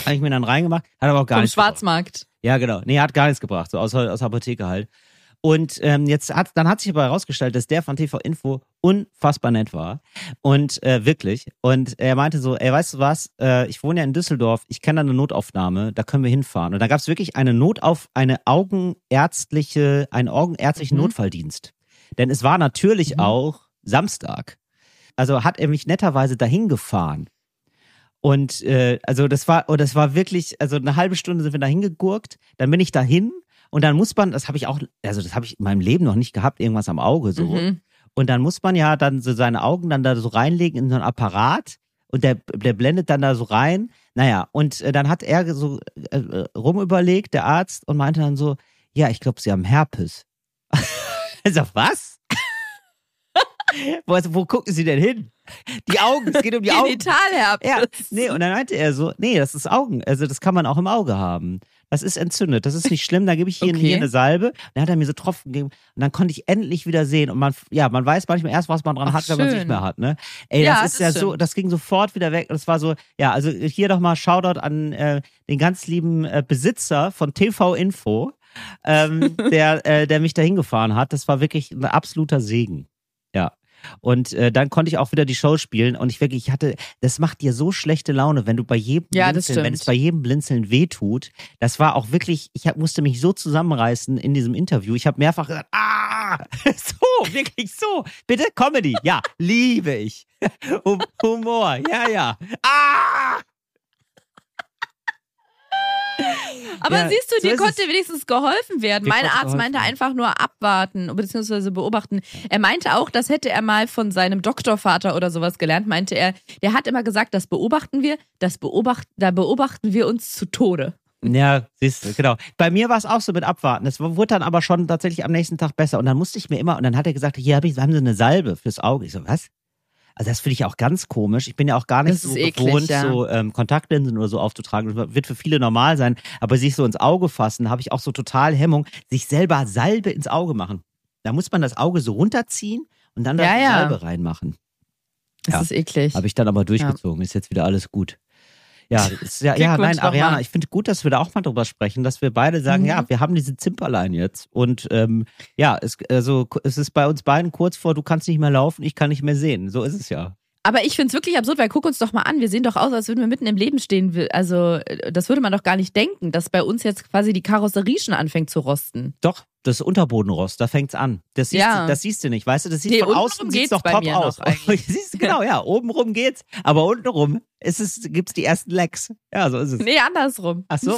Habe ich mir dann reingemacht, hat aber auch gar Vom nichts gebracht. Schwarzmarkt. Ja, genau. Nee, hat gar nichts gebracht, so aus, aus der Apotheke halt. Und ähm, jetzt hat, dann hat sich aber herausgestellt, dass der von TV Info unfassbar nett war. Und äh, wirklich. Und er meinte so, ey, weißt du was, äh, ich wohne ja in Düsseldorf, ich kenne da eine Notaufnahme, da können wir hinfahren. Und da gab es wirklich eine Notauf, eine augenärztliche, einen augenärztlichen Mhm. Notfalldienst. Denn es war natürlich Mhm. auch Samstag. Also hat er mich netterweise dahin gefahren. Und äh, also das war, oh, das war wirklich, also eine halbe Stunde sind wir da hingegurkt, dann bin ich dahin und dann muss man, das habe ich auch, also das habe ich in meinem Leben noch nicht gehabt, irgendwas am Auge so. Mhm. Und dann muss man ja dann so seine Augen dann da so reinlegen in so ein Apparat und der, der blendet dann da so rein. Naja, und äh, dann hat er so äh, äh, rumüberlegt, der Arzt, und meinte dann so, ja, ich glaube, Sie haben Herpes. also was? wo, also, wo gucken Sie denn hin? Die Augen, es geht um die Augen. Genitalherpes. Ja, nee, und dann meinte er so, nee, das ist Augen, also das kann man auch im Auge haben. Das ist entzündet. Das ist nicht schlimm. Da gebe ich hier, Okay. hier eine Salbe. Dann hat er mir so Tropfen gegeben. Und dann konnte ich endlich wieder sehen. Und man, ja, man weiß manchmal erst, was man dran Ach, hat, wenn man es nicht mehr hat. Ne? Ey, Ja, das ist das ja stimmt. so, das ging sofort wieder weg. Es war so, ja, also hier doch mal Shoutout an äh, den ganz lieben äh, Besitzer von TV Info, ähm, der, äh, der mich dahin gefahren hat. Das war wirklich ein absoluter Segen. Und äh, dann konnte ich auch wieder die Show spielen und ich wirklich, ich hatte, das macht dir so schlechte Laune, wenn du bei jedem Ja, Blinzeln, wenn es bei jedem Blinzeln wehtut. Das war auch wirklich, ich hab, musste mich so zusammenreißen in diesem Interview. Ich habe mehrfach gesagt, ah, so, wirklich so. Bitte Comedy, ja, liebe ich. Hum- Humor, ja, ja. Ah! Aber Ja, siehst du, so dir ist konnte wenigstens geholfen werden. Mein Arzt geholfen meinte einfach nur abwarten bzw. beobachten. Er meinte auch, das hätte er mal von seinem Doktorvater oder sowas gelernt, meinte er. Der hat immer gesagt, das beobachten wir, das beobachten, da beobachten wir uns zu Tode. Ja, siehst du, genau. Bei mir war es auch so mit Abwarten. Es wurde dann aber schon tatsächlich am nächsten Tag besser. Und dann musste ich mir immer, und dann hat er gesagt, hier hab ich, haben Sie eine Salbe fürs Auge. Ich so, was? Also das finde ich auch ganz komisch. Ich bin ja auch gar nicht Das so eklig, gewohnt, ja. so ähm, Kontaktlinsen oder so aufzutragen. Das wird für viele normal sein. Aber sich so ins Auge fassen, habe ich auch so total Hemmung, sich selber Salbe ins Auge machen. Da muss man das Auge so runterziehen und dann da Ja. Salbe reinmachen. Das ist eklig. Habe ich dann aber durchgezogen. Ist jetzt wieder alles gut. Ja, ist ja, ja nein, Ariana, ich finde gut, dass wir da auch mal drüber sprechen, dass wir beide sagen, Mhm. ja, wir haben diese Zimperlein jetzt. Und ähm, ja, es, also, es ist bei uns beiden kurz vor, du kannst nicht mehr laufen, ich kann nicht mehr sehen. So ist es ja. Aber ich find's wirklich absurd, weil guck uns doch mal an, wir sehen doch aus, als würden wir mitten im Leben stehen. Also äh, das würde man doch gar nicht denken, dass bei uns jetzt quasi die Karosserie schon anfängt zu rosten. Doch, das Unterbodenrost, da fängt's an. Das siehst, Ja. du, das siehst du nicht, weißt du? Das sieht Nee, von außen sieht's doch top aus. siehst du, genau, ja, obenrum geht's, aber untenrum ist es, gibt's die ersten Lecks. Ja, so ist es. Nee, andersrum. Ach so,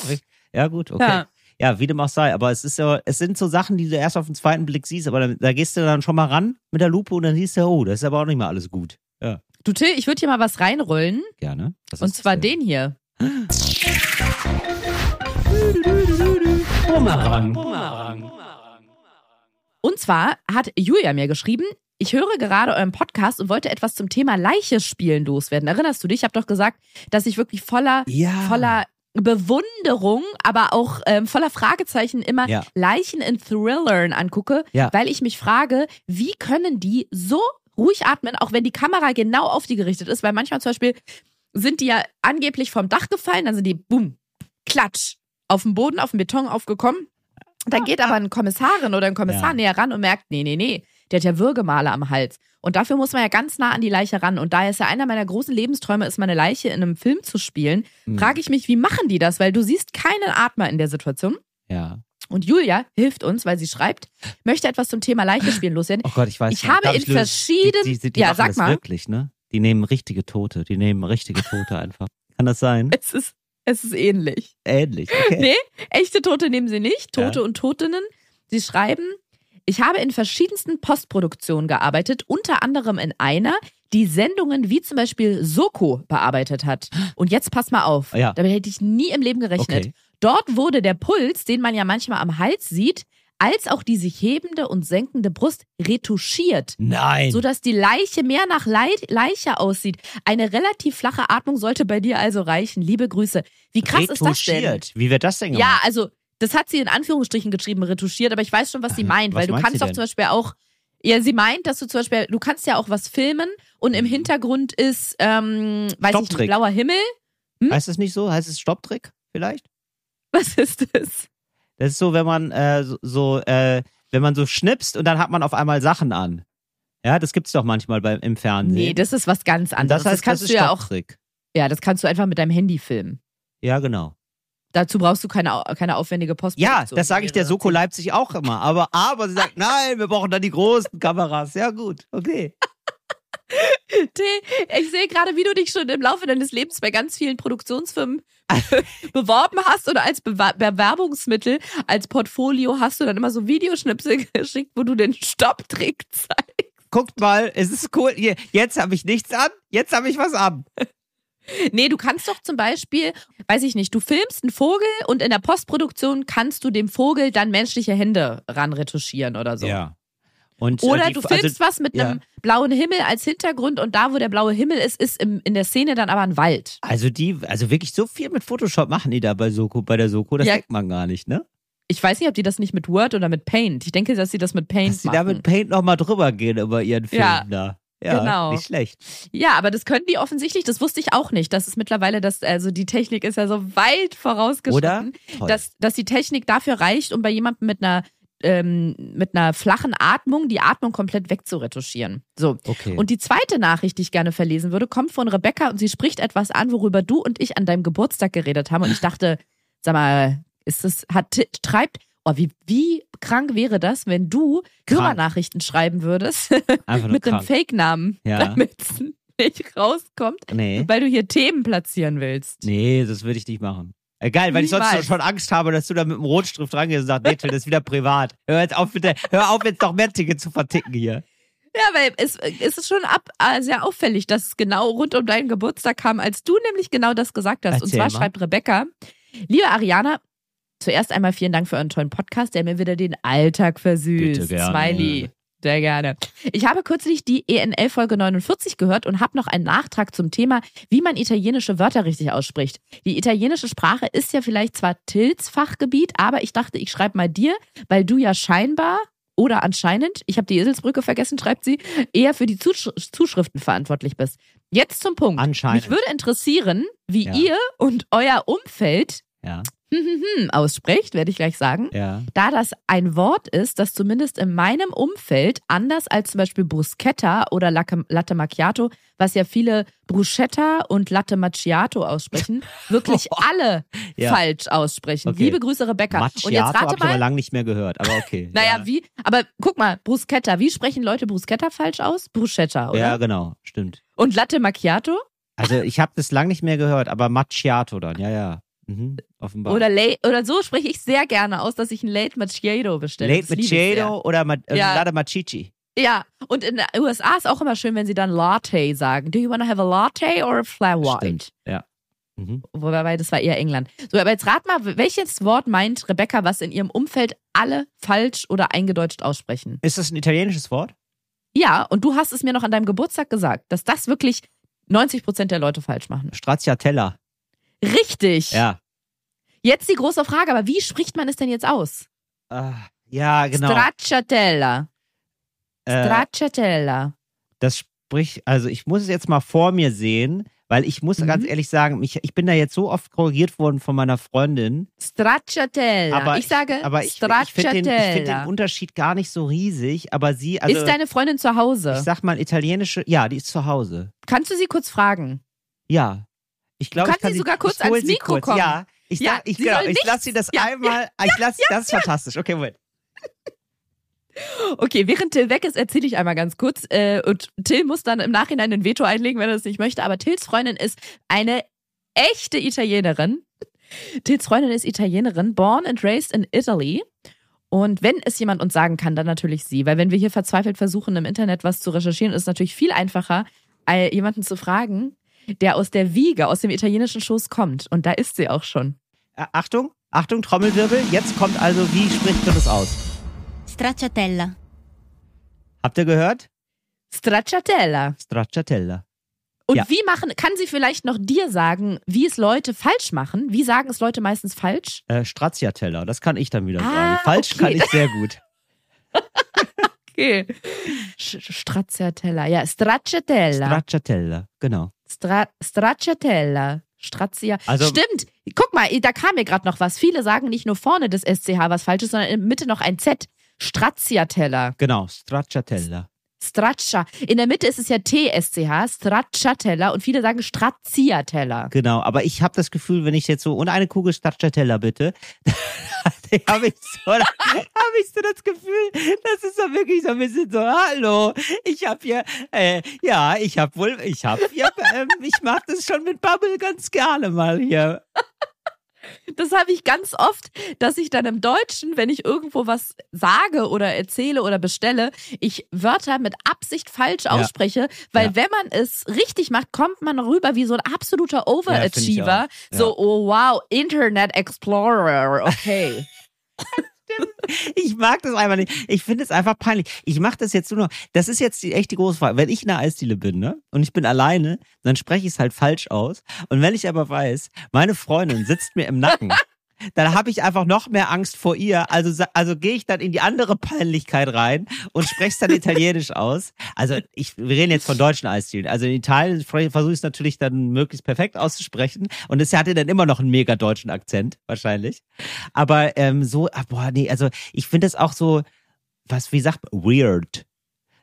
ja gut, okay. Ja. Ja, wie dem auch sei. Aber es ist so, es sind so Sachen, die du erst auf den zweiten Blick siehst, aber da, da gehst du dann schon mal ran mit der Lupe und dann siehst du, oh, das ist aber auch nicht mal alles gut. Ja, Du Till, ich würde hier mal was reinrollen. gerne. Was Und zwar den hier. Und zwar hat Julia mir geschrieben, ich höre gerade euren Podcast und wollte etwas zum Thema Leiche spielen loswerden. Erinnerst du dich? Ich habe doch gesagt, dass ich wirklich voller, Ja. voller Bewunderung, aber auch ähm, voller Fragezeichen immer Ja. Leichen in Thrillern angucke, Ja. weil ich mich frage, wie können die so ruhig atmen, auch wenn die Kamera genau auf die gerichtet ist, weil manchmal zum Beispiel sind die ja angeblich vom Dach gefallen, dann sind die, boom, klatsch, auf dem Boden, auf dem Beton aufgekommen. Dann geht aber eine Kommissarin oder ein Kommissar Ja. näher ran und merkt, nee, nee, nee, der hat ja Würgemale am Hals. Und dafür muss man ja ganz nah an die Leiche ran. Und da ist ja einer meiner großen Lebensträume, ist meine Leiche in einem Film zu spielen, Hm. frage ich mich, wie machen die das? Weil du siehst keinen Atmer in der Situation. Ja. Und Julia hilft uns, weil sie schreibt, möchte etwas zum Thema Leiche spielen loswerden. Oh Gott, ich weiß Ich nicht. habe in verschiedenen- Die, die, die Ja, sag mal. wirklich, ne? Die nehmen richtige Tote. Die nehmen richtige Tote einfach. Kann das sein? Es ist, es ist ähnlich. Ähnlich. Okay. Nee, echte Tote nehmen sie nicht, Tote Ja. und Totinnen. Sie schreiben, ich habe in verschiedensten Postproduktionen gearbeitet, unter anderem in einer, die Sendungen wie zum Beispiel Soko bearbeitet hat. Und jetzt pass mal auf, Ja. damit hätte ich nie im Leben gerechnet. Okay. Dort wurde der Puls, den man ja manchmal am Hals sieht, als auch die sich hebende und senkende Brust retuschiert. Nein. Sodass die Leiche mehr nach Lei Leiche aussieht. Eine relativ flache Atmung sollte bei dir also reichen. Liebe Grüße. Wie krass ist das denn? Retuschiert. Wie wird das denn Ja, gemacht? also das hat sie in Anführungsstrichen geschrieben, retuschiert, aber ich weiß schon, was sie meint, was weil du kannst doch zum Beispiel auch, ja, sie meint, dass du zum Beispiel, du kannst ja auch was filmen und Mhm. im Hintergrund ist, ähm, weiß ich nicht, blauer Himmel. Heißt es nicht so? Heißt es Stopptrick vielleicht? Was ist das? Das ist so, wenn man äh, so, äh, wenn man so schnipst und dann hat man auf einmal Sachen an. Ja, das gibt's doch manchmal beim, im Fernsehen. Nee, das ist was ganz und anderes. das heißt, kannst das du ja auch, ja, das kannst du einfach mit deinem Handy filmen. Ja, genau. Dazu brauchst du keine, keine aufwendige Ja, Postproduktion. das sage ich der Soko Leipzig auch immer. Aber, aber sie sagt, nein, wir brauchen dann die großen Kameras. Ja, gut, okay. T, ich sehe gerade, wie du dich schon im Laufe deines Lebens bei ganz vielen Produktionsfirmen beworben hast oder als Bewer Bewerbungsmittel, als Portfolio hast du dann immer so Videoschnipsel geschickt, wo du den Stopptrick zeigst. Guckt mal, es ist cool. Hier, jetzt habe ich nichts an, jetzt habe ich was an. Nee, du kannst doch zum Beispiel, weiß ich nicht, du filmst einen Vogel und in der Postproduktion kannst du dem Vogel dann menschliche Hände ranretuschieren oder so. Ja. Und, äh, Oder die- du filmst was mit ja. einem blauen Himmel als Hintergrund und da, wo der blaue Himmel ist, ist im, in der Szene dann aber ein Wald. Also die, also wirklich so viel mit Photoshop machen die da bei Soko, bei der Soko, das Ja. denkt man gar nicht, ne? Ich weiß nicht, ob die das nicht mit Word oder mit Paint. Ich denke, dass sie das mit Paint Dass machen. da mit Paint nochmal drüber gehen über ihren Film Ja, da. Ja, genau. nicht schlecht. Ja, aber das können die offensichtlich, das wusste ich auch nicht. Das ist mittlerweile, das, also die Technik ist ja so weit vorausgeschritten, dass, dass die Technik dafür reicht, um bei jemandem mit einer ähm, mit einer flachen Atmung die Atmung komplett wegzuretuschieren. So. Okay. Und die zweite Nachricht, die ich gerne verlesen würde, kommt von Rebecca und sie spricht etwas an, worüber du und ich an deinem Geburtstag geredet haben. Und ich dachte, sag mal, ist das, hat, treibt, oh, wie, wie krank wäre das, wenn du. Hörernachrichten schreiben würdest mit einem krank. Fake-Namen, Ja. damit es nicht rauskommt, Nee. weil du hier Themen platzieren willst. Nee, das würde ich nicht machen. Äh, geil, weil ich sonst Niemals. schon Angst habe, dass du da mit dem Rotstift rangehst und sagst, nee, das ist wieder privat. Hör jetzt auf, bitte, hör auf, jetzt noch mehr Tickets zu verticken hier. Ja, weil es, es ist schon ab, äh, sehr auffällig, dass es genau rund um deinen Geburtstag kam, als du nämlich genau das gesagt hast. und Erzähl zwar mal. schreibt Rebecca, liebe Ariana, zuerst einmal vielen Dank für euren tollen Podcast, der mir wieder den Alltag versüßt. Bitte gerne. Smiley. Sehr gerne. Ich habe kürzlich die ENL Folge 49 gehört und habe noch einen Nachtrag zum Thema, wie man italienische Wörter richtig ausspricht. Die italienische Sprache ist ja vielleicht zwar Tils Fachgebiet, aber ich dachte, ich schreibe mal dir, weil du ja scheinbar oder anscheinend, ich habe die Eselsbrücke vergessen, schreibt sie, eher für die Zusch Zuschriften verantwortlich bist. Jetzt zum Punkt. Anscheinend. Mich würde interessieren, wie Ja. ihr und euer Umfeld Ja, aussprecht, werde ich gleich sagen. ja. Da das ein Wort ist, das zumindest in meinem Umfeld anders als zum Beispiel Bruschetta oder Latte Macchiato, was ja viele Bruschetta und Latte Macchiato aussprechen, wirklich alle Ja. falsch aussprechen. Okay. Liebe Grüße, Rebecca. und jetzt Macchiato habe rate ich aber mal. lange nicht mehr gehört, aber okay. Naja, ja. wie? Aber guck mal, Bruschetta. Wie sprechen Leute Bruschetta falsch aus? Bruschetta, oder? Ja, genau, stimmt. Und Latte Macchiato? Also ich habe das lange nicht mehr gehört, aber Macchiato dann, ja, ja. Mhm, offenbar. Oder, late, oder so spreche ich sehr gerne aus, dass ich ein Late Macchiato bestelle. Late. Macchiato oder Ma äh, Ja. Latte Machichi. Ja, und in den USA ist auch immer schön, wenn sie dann Latte sagen. Do you want to have a latte or a flat white? Stimmt, ja. Mhm. Wobei, das war eher England. So, aber jetzt rat mal, welches Wort meint Rebecca, was in ihrem Umfeld alle falsch oder eingedeutscht aussprechen? Ist das ein italienisches Wort? Ja, und du hast es mir noch an deinem Geburtstag gesagt, dass das wirklich 90 Prozent der Leute falsch machen. Stracciatella. Richtig. Ja. Jetzt die große Frage, aber wie spricht man es denn jetzt aus? Ah, ja, genau. Stracciatella. Äh, Stracciatella. das spricht, also ich muss es jetzt mal vor mir sehen, weil ich muss Mhm. ganz ehrlich sagen, ich, ich bin da jetzt so oft korrigiert worden von meiner Freundin. Stracciatella. Aber ich sage aber ich, ich finde den, find den. Unterschied gar nicht so riesig, aber sie, also ist deine Freundin zu Hause? ich sag mal italienische, ja, die ist zu Hause. Kannst du sie kurz fragen? Ja. Ich glaube, Du kannst kann sie sogar kurz ans Mikro kurz. kommen. Ja, ich, Ja, ich, genau, ich lasse sie das ja, einmal, ich lasse, das ist fantastisch. Okay, Moment. Okay, während Till weg ist, erzähle ich einmal ganz kurz. Äh, und Till muss dann im Nachhinein ein Veto einlegen, wenn er das nicht möchte. Aber Tills Freundin ist eine echte Italienerin. Tills Freundin ist Italienerin, born and raised in Italy. Und wenn es jemand uns sagen kann, dann natürlich sie. Weil wenn wir hier verzweifelt versuchen, im Internet was zu recherchieren, ist es natürlich viel einfacher, jemanden zu fragen, der aus der Wiege, aus dem italienischen Schoß kommt. Und da ist sie auch schon. Äh, Achtung, Achtung, Trommelwirbel. Jetzt kommt also, wie spricht man das aus? Stracciatella. Habt ihr gehört? Stracciatella. Stracciatella. Und Ja. wie machen, kann sie vielleicht noch dir sagen, wie es Leute falsch machen? Wie sagen es Leute meistens falsch? Äh, Stracciatella, das kann ich dann wieder Ah, sagen. Falsch okay. kann ich sehr gut. Okay. Stracciatella. Ja, Stracciatella. Stracciatella, genau. Stra Stracciatella. Strazia. Also- Stimmt. Guck mal, da kam mir gerade noch was. Viele sagen nicht nur vorne das SCH was falsch ist, sondern in der Mitte noch ein Z. Stracciatella. Genau, Stracciatella. Straccia. In der Mitte ist es ja TSCH, Stracciatella. Und viele sagen Stracciatella. Genau, aber ich habe das Gefühl, wenn ich jetzt so, und eine Kugel Stracciatella bitte, habe ich, so, hab ich so das Gefühl, das ist so wirklich so ein bisschen so, hallo, ich habe hier, äh, ja, ich habe wohl, ich habe hier, ähm, ich mache das schon mit Bubble ganz gerne mal hier. Das habe ich ganz oft, dass ich dann im Deutschen, wenn ich irgendwo was sage oder erzähle oder bestelle, ich Wörter mit Absicht falsch Ja. ausspreche, weil Ja. wenn man es richtig macht, kommt man rüber wie so ein absoluter Overachiever. Ja. So, oh wow, Internet Explorer, okay. Ich mag das einfach nicht. Ich finde es einfach peinlich. Ich mache das jetzt nur noch. Das ist jetzt die, echt die große Frage. Wenn ich in einer Eisdiele bin, ne, und ich bin alleine, dann spreche ich es halt falsch aus. Und wenn ich aber weiß, meine Freundin sitzt mir im Nacken, dann habe ich einfach noch mehr Angst vor ihr. Also, also gehe ich dann in die andere Peinlichkeit rein und spreche es dann italienisch aus. Also ich, wir reden jetzt von deutschen Eisdielen. Also in Italien versuche ich es natürlich dann möglichst perfekt auszusprechen. Und es hatte dann immer noch einen mega deutschen Akzent, wahrscheinlich. Aber ähm, so, ah, boah, nee, also ich finde es auch so, was, wie sagt man, weird.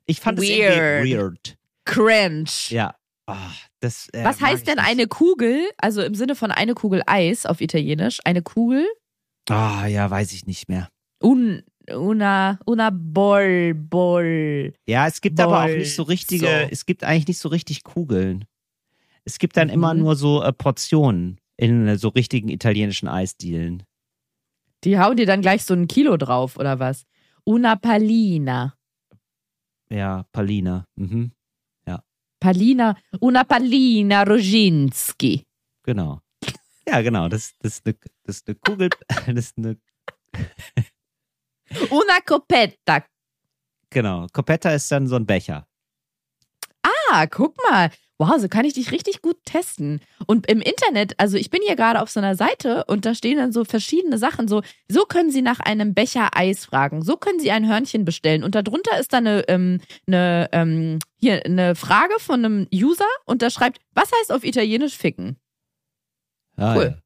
Ich fand es Weird. weird. Cringe. Ja. Ah, das, äh, Was heißt denn nicht. eine Kugel? Also im Sinne von eine Kugel Eis auf Italienisch. Eine Kugel? Ah, ja, weiß ich nicht mehr. Un, una, una bol, bol. Ja, es gibt aber auch nicht so richtige, es gibt eigentlich nicht so richtig Kugeln. Es gibt dann immer Mhm. nur so äh, Portionen in äh, so richtigen italienischen Eisdielen. Die hauen dir dann gleich so ein Kilo drauf, oder was? Una palina. Ja, Palina. Mhm, Palina, una palina Roginski. genau. Ja, genau. Das, das, ist eine, das ist eine Kugel. Das ist eine, Una copetta. genau. Copetta ist dann so ein Becher. Ah, guck mal. Wow, so kann ich dich richtig gut testen. Und im Internet, also ich bin hier gerade auf so einer Seite und da stehen dann so verschiedene Sachen. So, so können Sie nach einem Becher Eis fragen. So können Sie ein Hörnchen bestellen. Und darunter ist dann eine, ähm, eine, ähm, hier eine Frage von einem User und da schreibt, was heißt auf Italienisch ficken? Ah, Cool.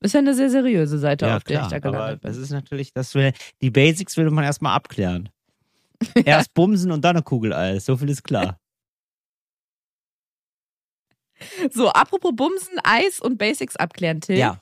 Ist ja eine sehr seriöse Seite, Ja, ja auf der klar. ich da aber gelandet das bin. ist natürlich, das will, die Basics will man erstmal abklären. Erst bumsen und dann eine Kugel Eis. So viel ist klar. So, apropos Bumsen, Eis und Basics abklären, Till. Ja.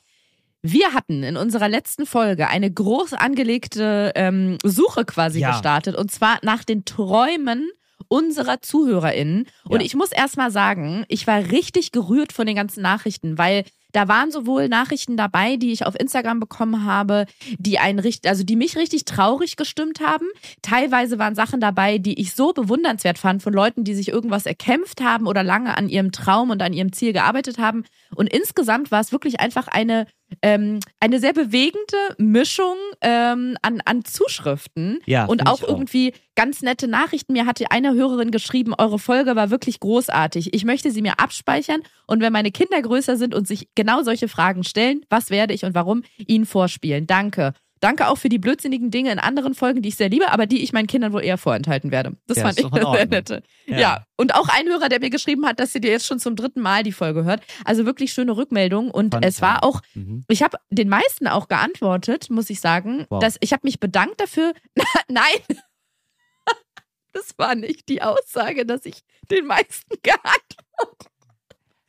Wir hatten in unserer letzten Folge eine groß angelegte ähm, Suche quasi Ja. gestartet und zwar nach den Träumen unserer ZuhörerInnen. Und Ja. ich muss erst mal sagen, ich war richtig gerührt von den ganzen Nachrichten, weil da waren sowohl Nachrichten dabei, die ich auf Instagram bekommen habe, die einen richtig, also die mich richtig traurig gestimmt haben. Teilweise waren Sachen dabei, die ich so bewundernswert fand von Leuten, die sich irgendwas erkämpft haben oder lange an ihrem Traum und an ihrem Ziel gearbeitet haben. Und insgesamt war es wirklich einfach eine ähm, eine sehr bewegende Mischung ähm, an, an Zuschriften Ja, und auch auch. irgendwie ganz nette Nachrichten. Mir hatte eine Hörerin geschrieben, eure Folge war wirklich großartig. Ich möchte sie mir abspeichern und wenn meine Kinder größer sind und sich genau solche Fragen stellen, was werde ich und warum, ihnen vorspielen. Danke. Danke auch für die blödsinnigen Dinge in anderen Folgen, die ich sehr liebe, aber die ich meinen Kindern wohl eher vorenthalten werde. Das Ja, fand ich eine sehr nette. Ja. und auch ein Hörer, der mir geschrieben hat, dass sie dir jetzt schon zum dritten Mal die Folge hört. Also wirklich schöne Rückmeldung und Fand es war auch. auch Mhm. ich habe den meisten auch geantwortet, muss ich sagen. Wow. Dass ich habe mich bedankt dafür. Nein, das war nicht die Aussage, dass ich den meisten geantwortet.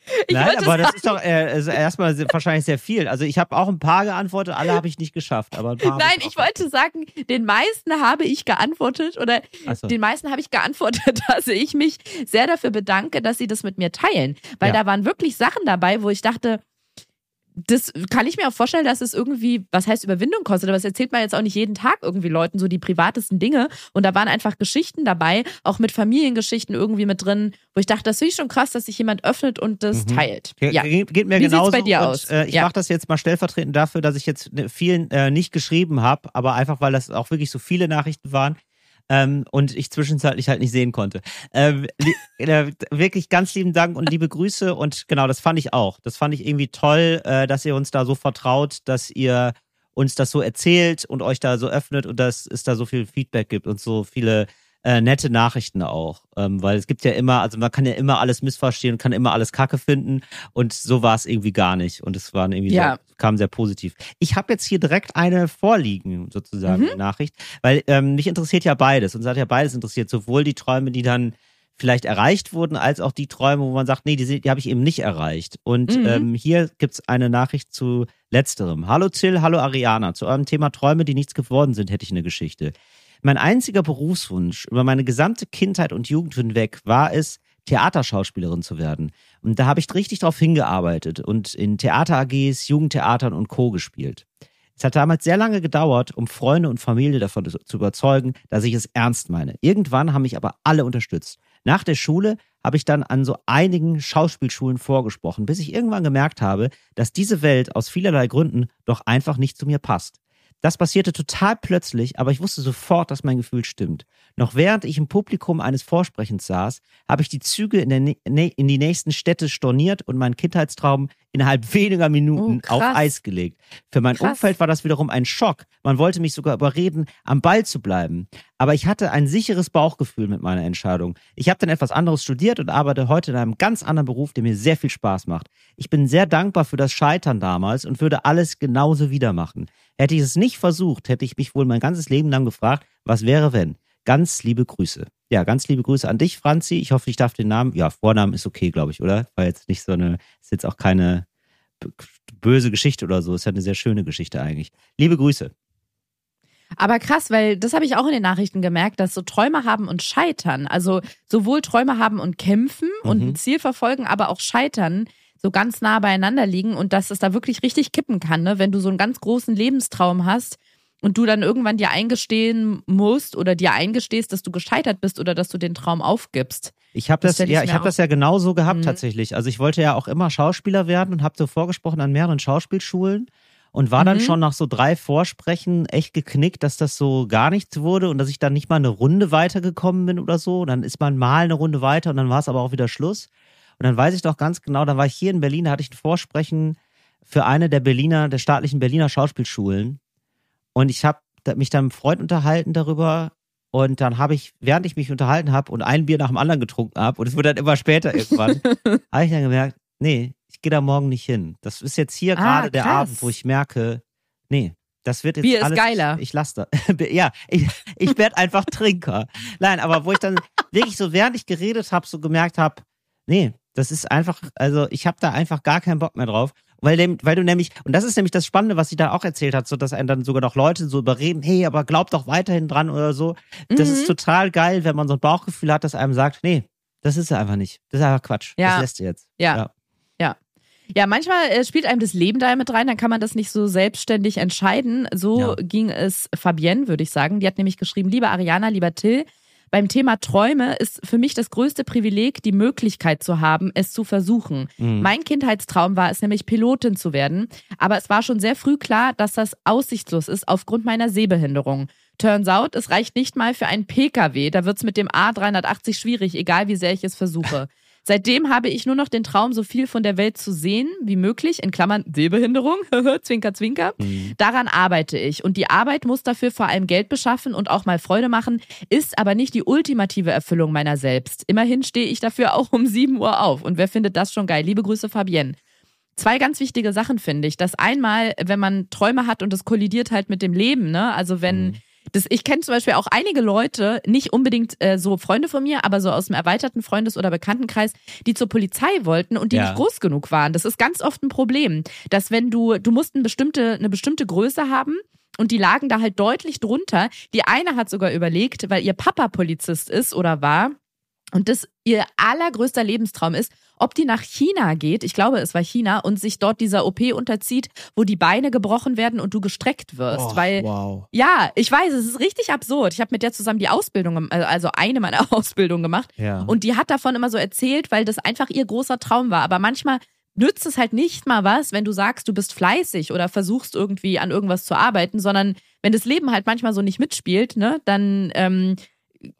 Ich Nein, aber das ist doch äh, erstmal wahrscheinlich sehr viel. Also ich habe auch ein paar geantwortet, alle habe ich nicht geschafft. Aber ein paar hab Nein, auch ich wollte sagen, den meisten habe ich geantwortet oder so. den meisten habe ich geantwortet, dass ich mich sehr dafür bedanke, dass sie das mit mir teilen. Weil Ja. da waren wirklich Sachen dabei, wo ich dachte, das kann ich mir auch vorstellen, dass es irgendwie, was heißt Überwindung kostet, aber das erzählt man jetzt auch nicht jeden Tag irgendwie Leuten so die privatesten Dinge. Und da waren einfach Geschichten dabei, auch mit Familiengeschichten irgendwie mit drin, wo ich dachte, das finde ich schon krass, dass sich jemand öffnet und das Mhm. teilt. Ja. ge- Geht mir Wie genauso. bei dir und, aus? Äh, ich Ja. mache das jetzt mal stellvertretend dafür, dass ich jetzt ne, vielen äh, nicht geschrieben habe, aber einfach, weil das auch wirklich so viele Nachrichten waren. Ähm, und ich zwischenzeitlich halt nicht sehen konnte. Ähm, äh, wirklich ganz lieben Dank und liebe Grüße und genau, das fand ich auch. Das fand ich irgendwie toll, äh, dass ihr uns da so vertraut, dass ihr uns das so erzählt und euch da so öffnet und dass es da so viel Feedback gibt und so viele äh, nette Nachrichten auch. Ähm, weil es gibt ja immer, also man kann ja immer alles missverstehen, kann immer alles Kacke finden und so war es irgendwie gar nicht. Und es waren irgendwie Ja. sehr, kam sehr positiv. Ich habe jetzt hier direkt eine vorliegen, sozusagen, Mhm. Nachricht, weil ähm, mich interessiert ja beides. Uns hat ja beides interessiert, sowohl die Träume, die dann vielleicht erreicht wurden, als auch die Träume, wo man sagt, nee, die, die habe ich eben nicht erreicht. Und Mhm. ähm, hier gibt's eine Nachricht zu letzterem. Hallo Till, hallo Ariana. Zu eurem Thema Träume, die nichts geworden sind, hätte ich eine Geschichte. Mein einziger Berufswunsch über meine gesamte Kindheit und Jugend hinweg war es, Theaterschauspielerin zu werden. Und da habe ich richtig drauf hingearbeitet und in Theater-AGs, Jugendtheatern und Co. gespielt. Es hat damals sehr lange gedauert, um Freunde und Familie davon zu überzeugen, dass ich es ernst meine. Irgendwann haben mich aber alle unterstützt. Nach der Schule habe ich dann an so einigen Schauspielschulen vorgesprochen, bis ich irgendwann gemerkt habe, dass diese Welt aus vielerlei Gründen doch einfach nicht zu mir passt. Das passierte total plötzlich, aber ich wusste sofort, dass mein Gefühl stimmt. Noch während ich im Publikum eines Vorsprechens saß, habe ich die Züge in, in die nächsten Städte storniert und meinen Kindheitstraum innerhalb weniger Minuten Oh, auf. Eis gelegt. Für mein Krass. Umfeld war das wiederum ein Schock. Man wollte mich sogar überreden, am Ball zu bleiben. Aber ich hatte ein sicheres Bauchgefühl mit meiner Entscheidung. Ich habe dann etwas anderes studiert und arbeite heute in einem ganz anderen Beruf, der mir sehr viel Spaß macht. Ich bin sehr dankbar für das Scheitern damals und würde alles genauso wieder machen. Hätte ich es nicht versucht, hätte ich mich wohl mein ganzes Leben lang gefragt, was wäre wenn? Ganz liebe Grüße. Ja, ganz liebe Grüße an dich, Franzi. Ich hoffe, ich darf den Namen. Ja, Vornamen ist okay, glaube ich, oder? War jetzt nicht so eine, ist jetzt auch keine böse Geschichte oder so. Ist ja eine sehr schöne Geschichte eigentlich. Liebe Grüße. Aber krass, weil das habe ich auch in den Nachrichten gemerkt, dass so Träume haben und scheitern, also sowohl Träume haben und kämpfen und Mhm. ein Ziel verfolgen, aber auch scheitern, so ganz nah beieinander liegen und dass es da wirklich richtig kippen kann, ne? wenn du so einen ganz großen Lebenstraum hast und du dann irgendwann dir eingestehen musst oder dir eingestehst, dass du gescheitert bist oder dass du den Traum aufgibst. Ich habe Das das, ich ja, mir ich habe das ja genauso gehabt Mhm. tatsächlich. Also ich wollte ja auch immer Schauspieler werden und habe so vorgesprochen an mehreren Schauspielschulen und war dann Mhm. schon nach so drei Vorsprechen echt geknickt, dass das so gar nichts wurde und dass ich dann nicht mal eine Runde weitergekommen bin oder so. Und dann ist man mal eine Runde weiter und dann war es aber auch wieder Schluss. Und dann weiß ich doch ganz genau, dann war ich hier in Berlin, da hatte ich ein Vorsprechen für eine der Berliner, der staatlichen Berliner Schauspielschulen. Und ich habe mich dann mit einem Freund unterhalten darüber. Und dann habe ich, während ich mich unterhalten habe und ein Bier nach dem anderen getrunken habe, und es wurde dann immer später irgendwann, habe ich dann gemerkt, nee, ich gehe da morgen nicht hin. Das ist jetzt hier Ah, gerade der. Abend, wo ich merke, nee, das wird jetzt Bier ist alles, geiler. Ich, ich lasse da. ja, ich, ich werde einfach Trinker. Nein, aber wo ich dann wirklich so, während ich geredet habe, so gemerkt habe, nee, das ist einfach, also ich habe da einfach gar keinen Bock mehr drauf. Weil, dem, weil du nämlich, und das ist nämlich das Spannende, was sie da auch erzählt hat, so dass einen dann sogar noch Leute so überreden, hey, aber glaub doch weiterhin dran oder so. Das Mhm. ist total geil, wenn man so ein Bauchgefühl hat, das einem sagt, nee, das ist einfach nicht. Das ist einfach Quatsch. Ja. Das lässt du jetzt. Ja. Ja. Ja. Ja, manchmal äh, spielt einem das Leben da mit rein, dann kann man das nicht so selbstständig entscheiden. So Ja. ging es Fabienne, würde ich sagen. Die hat nämlich geschrieben, liebe Ariana, lieber Till, beim Thema Träume ist für mich das größte Privileg, die Möglichkeit zu haben, es zu versuchen. Mhm. Mein Kindheitstraum war es nämlich, Pilotin zu werden. Aber es war schon sehr früh klar, dass das aussichtslos ist aufgrund meiner Sehbehinderung. Turns out, es reicht nicht mal für einen Pkw. Da wird's mit dem A380 schwierig, egal wie sehr ich es versuche. Seitdem habe ich nur noch den Traum, so viel von der Welt zu sehen wie möglich, in Klammern Sehbehinderung, zwinker, zwinker. Mhm. Daran arbeite ich. Und die Arbeit muss dafür vor allem Geld beschaffen und auch mal Freude machen, ist aber nicht die ultimative Erfüllung meiner selbst. Immerhin stehe ich dafür auch um 7 Uhr auf. Und wer findet das schon geil? Liebe Grüße, Fabienne. Zwei ganz wichtige Sachen finde ich. Das einmal, wenn man Träume hat und das kollidiert halt mit dem Leben, ne? Also wenn Mhm. Das, ich kenne zum Beispiel auch einige Leute, nicht unbedingt äh, so Freunde von mir, aber so aus dem erweiterten Freundes- oder Bekanntenkreis, die zur Polizei wollten und die Ja. nicht groß genug waren. Das ist ganz oft ein Problem, dass wenn du, du musst eine bestimmte, eine bestimmte Größe haben und die lagen da halt deutlich drunter. Die eine hat sogar überlegt, weil ihr Papa Polizist ist oder war, und das ihr allergrößter Lebenstraum ist, ob die nach China geht, ich glaube es war China, und sich dort dieser OP unterzieht, wo die Beine gebrochen werden und du gestreckt wirst. Oh, weil wow. ja, ich weiß, es ist richtig absurd. Ich habe mit der zusammen die Ausbildung, gem- also eine meiner Ausbildungen gemacht. Ja. Und die hat davon immer so erzählt, weil das einfach ihr großer Traum war. Aber manchmal nützt es halt nicht mal was, wenn du sagst, du bist fleißig oder versuchst irgendwie an irgendwas zu arbeiten, sondern wenn das Leben halt manchmal so nicht mitspielt, ne, dann ähm,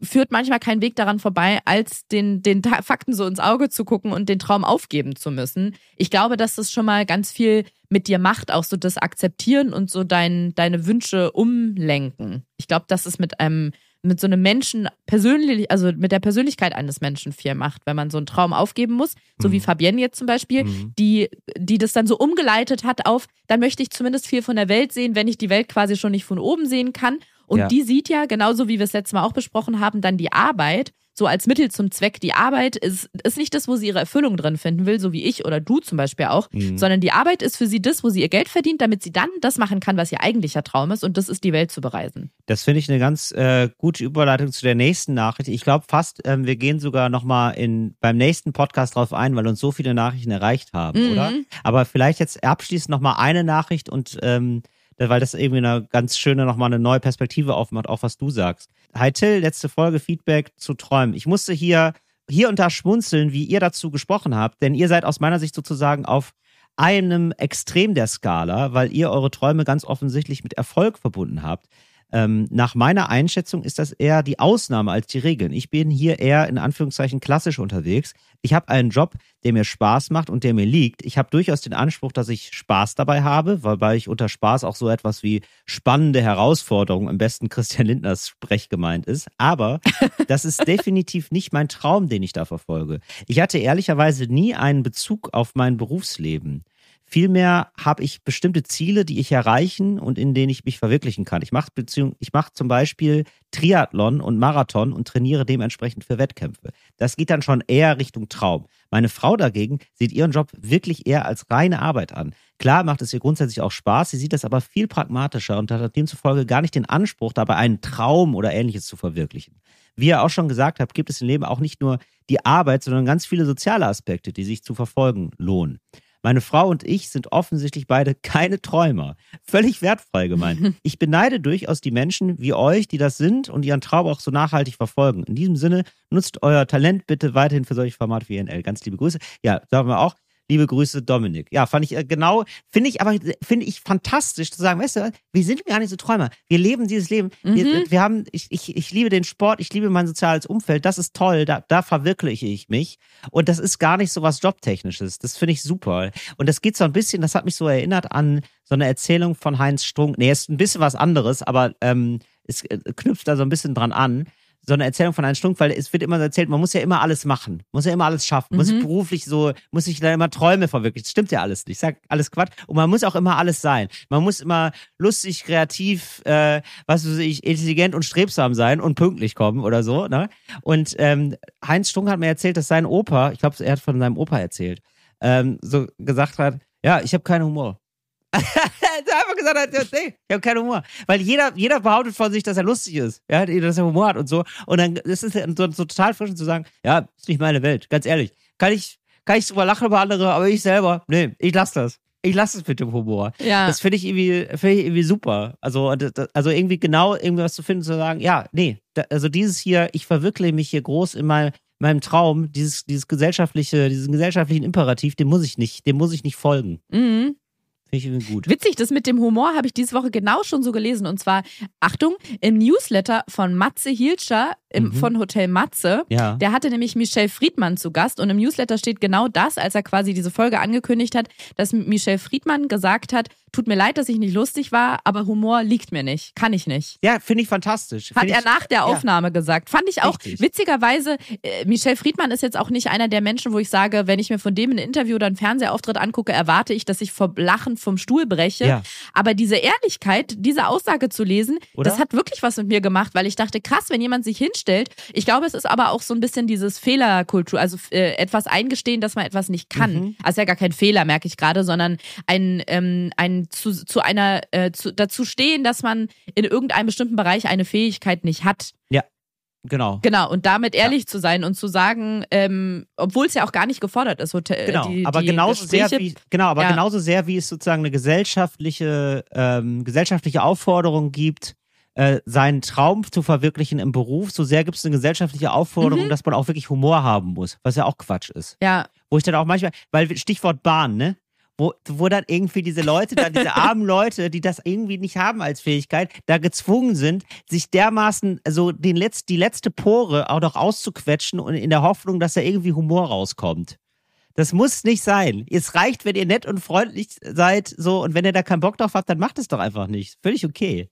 führt manchmal kein Weg daran vorbei, als den, den Fakten so ins Auge zu gucken und den Traum aufgeben zu müssen. Ich glaube, dass das schon mal ganz viel mit dir macht, auch so das Akzeptieren und so dein, deine Wünsche umlenken. Ich glaube, dass es mit einem, mit so einem Menschen persönlich, also mit der Persönlichkeit eines Menschen viel macht, wenn man so einen Traum aufgeben muss, so wie Mhm. Fabienne jetzt zum Beispiel, Mhm. die, die das dann so umgeleitet hat auf, dann möchte ich zumindest viel von der Welt sehen, wenn ich die Welt quasi schon nicht von oben sehen kann. Und Ja. die sieht ja, genauso wie wir es letztes Mal auch besprochen haben, dann die Arbeit so als Mittel zum Zweck. Die Arbeit ist, ist nicht das, wo sie ihre Erfüllung drin finden will, so wie ich oder du zum Beispiel auch, Mhm. sondern die Arbeit ist für sie das, wo sie ihr Geld verdient, damit sie dann das machen kann, was ihr eigentlicher Traum ist. Und das ist die Welt zu bereisen. Das finde ich eine ganz äh, gute Überleitung zu der nächsten Nachricht. Ich glaube fast, ähm, wir gehen sogar nochmal beim nächsten Podcast drauf ein, weil uns so viele Nachrichten erreicht haben, Mhm. oder? Aber vielleicht jetzt abschließend nochmal eine Nachricht und ähm, weil das irgendwie eine ganz schöne nochmal eine neue Perspektive aufmacht, auch was du sagst. Hi Till, letzte Folge Feedback zu Träumen. Ich musste hier hier und da schmunzeln, wie ihr dazu gesprochen habt, denn ihr seid aus meiner Sicht sozusagen auf einem Extrem der Skala, weil ihr eure Träume ganz offensichtlich mit Erfolg verbunden habt. Ähm, nach meiner Einschätzung ist das eher die Ausnahme als die Regel. Ich bin hier eher in Anführungszeichen klassisch unterwegs. Ich habe einen Job, der mir Spaß macht und der mir liegt. Ich habe durchaus den Anspruch, dass ich Spaß dabei habe, wobei ich unter Spaß auch so etwas wie spannende Herausforderungen, im besten Christian Lindners Sprech gemeint ist. Aber das ist definitiv nicht mein Traum, den ich da verfolge. Ich hatte ehrlicherweise nie einen Bezug auf mein Berufsleben. Vielmehr habe ich bestimmte Ziele, die ich erreichen und in denen ich mich verwirklichen kann. Ich mache ich mache zum Beispiel Triathlon und Marathon und trainiere dementsprechend für Wettkämpfe. Das geht dann schon eher Richtung Traum. Meine Frau dagegen sieht ihren Job wirklich eher als reine Arbeit an. Klar macht es ihr grundsätzlich auch Spaß, sie sieht das aber viel pragmatischer und hat demzufolge gar nicht den Anspruch, dabei einen Traum oder ähnliches zu verwirklichen. Wie ihr auch schon gesagt habt, gibt es im Leben auch nicht nur die Arbeit, sondern ganz viele soziale Aspekte, die sich zu verfolgen lohnen. Meine Frau und ich sind offensichtlich beide keine Träumer. Völlig wertfrei gemeint. Ich beneide durchaus die Menschen wie euch, die das sind und ihren Traum auch so nachhaltig verfolgen. In diesem Sinne, nutzt euer Talent bitte weiterhin für solche Formate wie NL. Ganz liebe Grüße. Ja, sagen wir auch. Liebe Grüße, Dominik. Ja, fand ich äh, genau, finde ich aber, finde ich fantastisch zu sagen, weißt du, wir sind gar nicht so Träumer. Wir leben dieses Leben. Mhm. Wir, wir haben, ich, ich, ich liebe den Sport, ich liebe mein soziales Umfeld. Das ist toll, da, da verwirkliche ich mich. Und das ist gar nicht so was Jobtechnisches. Das finde ich super. Und das geht so ein bisschen, das hat mich so erinnert an so eine Erzählung von Heinz Strunk. Nee, ist ein bisschen was anderes, aber ähm, es äh, knüpft da so ein bisschen dran an so eine Erzählung von einem Strunk, weil es wird immer so erzählt, man muss ja immer alles machen, muss ja immer alles schaffen, muss Mhm. beruflich so, muss sich da immer Träume verwirklichen. Das stimmt ja alles nicht. Ich sag alles Quatsch. Und man muss auch immer alles sein. Man muss immer lustig, kreativ, äh, was weiß ich, intelligent und strebsam sein und pünktlich kommen oder so. Ne? Und ähm, Heinz Strunk hat mir erzählt, dass sein Opa, ich glaube, er hat von seinem Opa erzählt, ähm, so gesagt hat, ja, ich habe keinen Humor. er hat einfach gesagt, hat, nee, ich habe keinen Humor. Weil jeder, jeder behauptet von sich, dass er lustig ist, ja, dass er Humor hat und so. Und dann ist es so, so total frisch zu sagen, ja, ist nicht meine Welt, ganz ehrlich. Kann ich, kann ich drüber lachen über andere, aber ich selber, nee, ich lass das. Ich lass es mit dem Humor. Ja. Das finde ich irgendwie, finde ich irgendwie super. Also, das- das- also irgendwie genau irgendwas zu finden, zu sagen, ja, nee, da, also dieses hier, ich verwirkliche mich hier groß in meinem, meinem Traum, dieses, dieses gesellschaftliche, diesen gesellschaftlichen Imperativ, dem muss ich nicht, dem muss ich nicht folgen. Mhm. Finde ich gut. Witzig, das mit dem Humor habe ich diese Woche genau schon so gelesen. Und zwar, Achtung, im Newsletter von Matze Hilscher im, Mhm. von Hotel Matze. Ja. Der hatte nämlich Michelle Friedmann zu Gast und im Newsletter steht genau das, als er quasi diese Folge angekündigt hat, dass Michelle Friedmann gesagt hat, tut mir leid, dass ich nicht lustig war, aber Humor liegt mir nicht, kann ich nicht. Ja, finde ich fantastisch. Hat Find er ich, nach der ja. Aufnahme gesagt. Fand ich auch Richtig. witzigerweise, äh, Michelle Friedmann ist jetzt auch nicht einer der Menschen, wo ich sage, wenn ich mir von dem ein Interview oder einen Fernsehauftritt angucke, erwarte ich, dass ich vor Lachen vom Stuhl breche. Ja. Aber diese Ehrlichkeit, diese Aussage zu lesen, Oder? das hat wirklich was mit mir gemacht, weil ich dachte, krass, wenn jemand sich hinstellt. Ich glaube, es ist aber auch so ein bisschen dieses Fehlerkultur, also äh, etwas eingestehen, dass man etwas nicht kann. Mhm. Also ja gar kein Fehler, merke ich gerade, sondern ein, ähm, ein zu, zu einer, äh, zu, dazu stehen, dass man in irgendeinem bestimmten Bereich eine Fähigkeit nicht hat. Genau. Genau, und damit ehrlich zu sein und zu sagen, ähm, obwohl es ja auch gar nicht gefordert ist, Hotel, Genau, die, aber die genauso sehr wie genau, aber Ja. genauso sehr wie es sozusagen eine gesellschaftliche ähm, gesellschaftliche Aufforderung gibt, äh, seinen Traum zu verwirklichen im Beruf, so sehr gibt es eine gesellschaftliche Aufforderung, Mhm. dass man auch wirklich Humor haben muss, was ja auch Quatsch ist. Ja, Wo ich dann auch manchmal, weil Stichwort Bahn, ne? Wo, wo dann irgendwie diese Leute, dann diese armen Leute, die das irgendwie nicht haben als Fähigkeit, da gezwungen sind, sich dermaßen, also den letzt, die letzte Pore auch noch auszuquetschen und in der Hoffnung, dass da irgendwie Humor rauskommt. Das muss nicht sein. Es reicht, wenn ihr nett und freundlich seid, so, und wenn ihr da keinen Bock drauf habt, dann macht es doch einfach nicht. Völlig okay.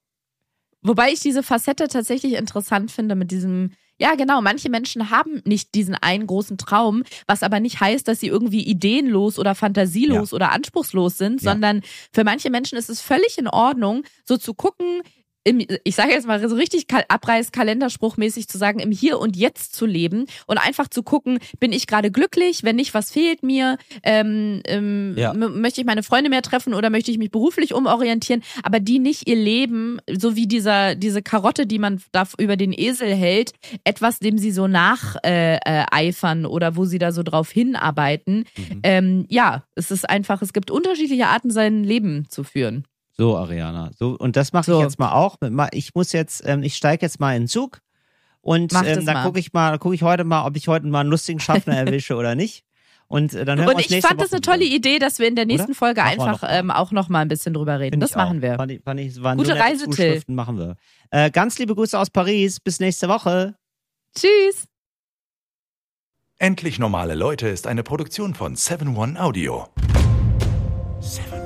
Wobei ich diese Facette tatsächlich interessant finde mit diesem, ja genau, manche Menschen haben nicht diesen einen großen Traum, was aber nicht heißt, dass sie irgendwie ideenlos oder fantasielos oder anspruchslos sind, Ja. sondern für manche Menschen ist es völlig in Ordnung, so zu gucken, im, ich sage jetzt mal so richtig Kal- Abreiß-Kalenderspruchmäßig zu sagen, im Hier und Jetzt zu leben und einfach zu gucken, bin ich gerade glücklich, wenn nicht, was fehlt mir, ähm, ähm, Ja. möchte ich meine Freunde mehr treffen oder möchte ich mich beruflich umorientieren, aber die nicht ihr Leben, so wie dieser, diese Karotte, die man da über den Esel hält, etwas, dem sie so nacheifern äh, äh, oder wo sie da so drauf hinarbeiten. Mhm. Ähm, ja, es ist einfach, es gibt unterschiedliche Arten, sein Leben zu führen. So, Ariana. So, und das mache So. ich jetzt mal auch. Ich muss jetzt, ähm, ich steige jetzt mal in den Zug und ähm, das dann gucke ich mal, gucke ich heute mal, ob ich heute mal einen lustigen Schaffner erwische oder nicht. Und äh, dann hören wir Und uns ich fand das Woche eine tolle wieder. Idee, dass wir in der nächsten Oder? Folge Machen wir einfach noch ähm, auch noch mal ein bisschen drüber reden. Find das ich machen auch. wir. Fand ich, fand ich, waren Gute Reise, Till. Machen wir. Äh, ganz liebe Grüße aus Paris. Bis nächste Woche. Tschüss. Endlich normale Leute ist eine Produktion von 7 One Audio. 7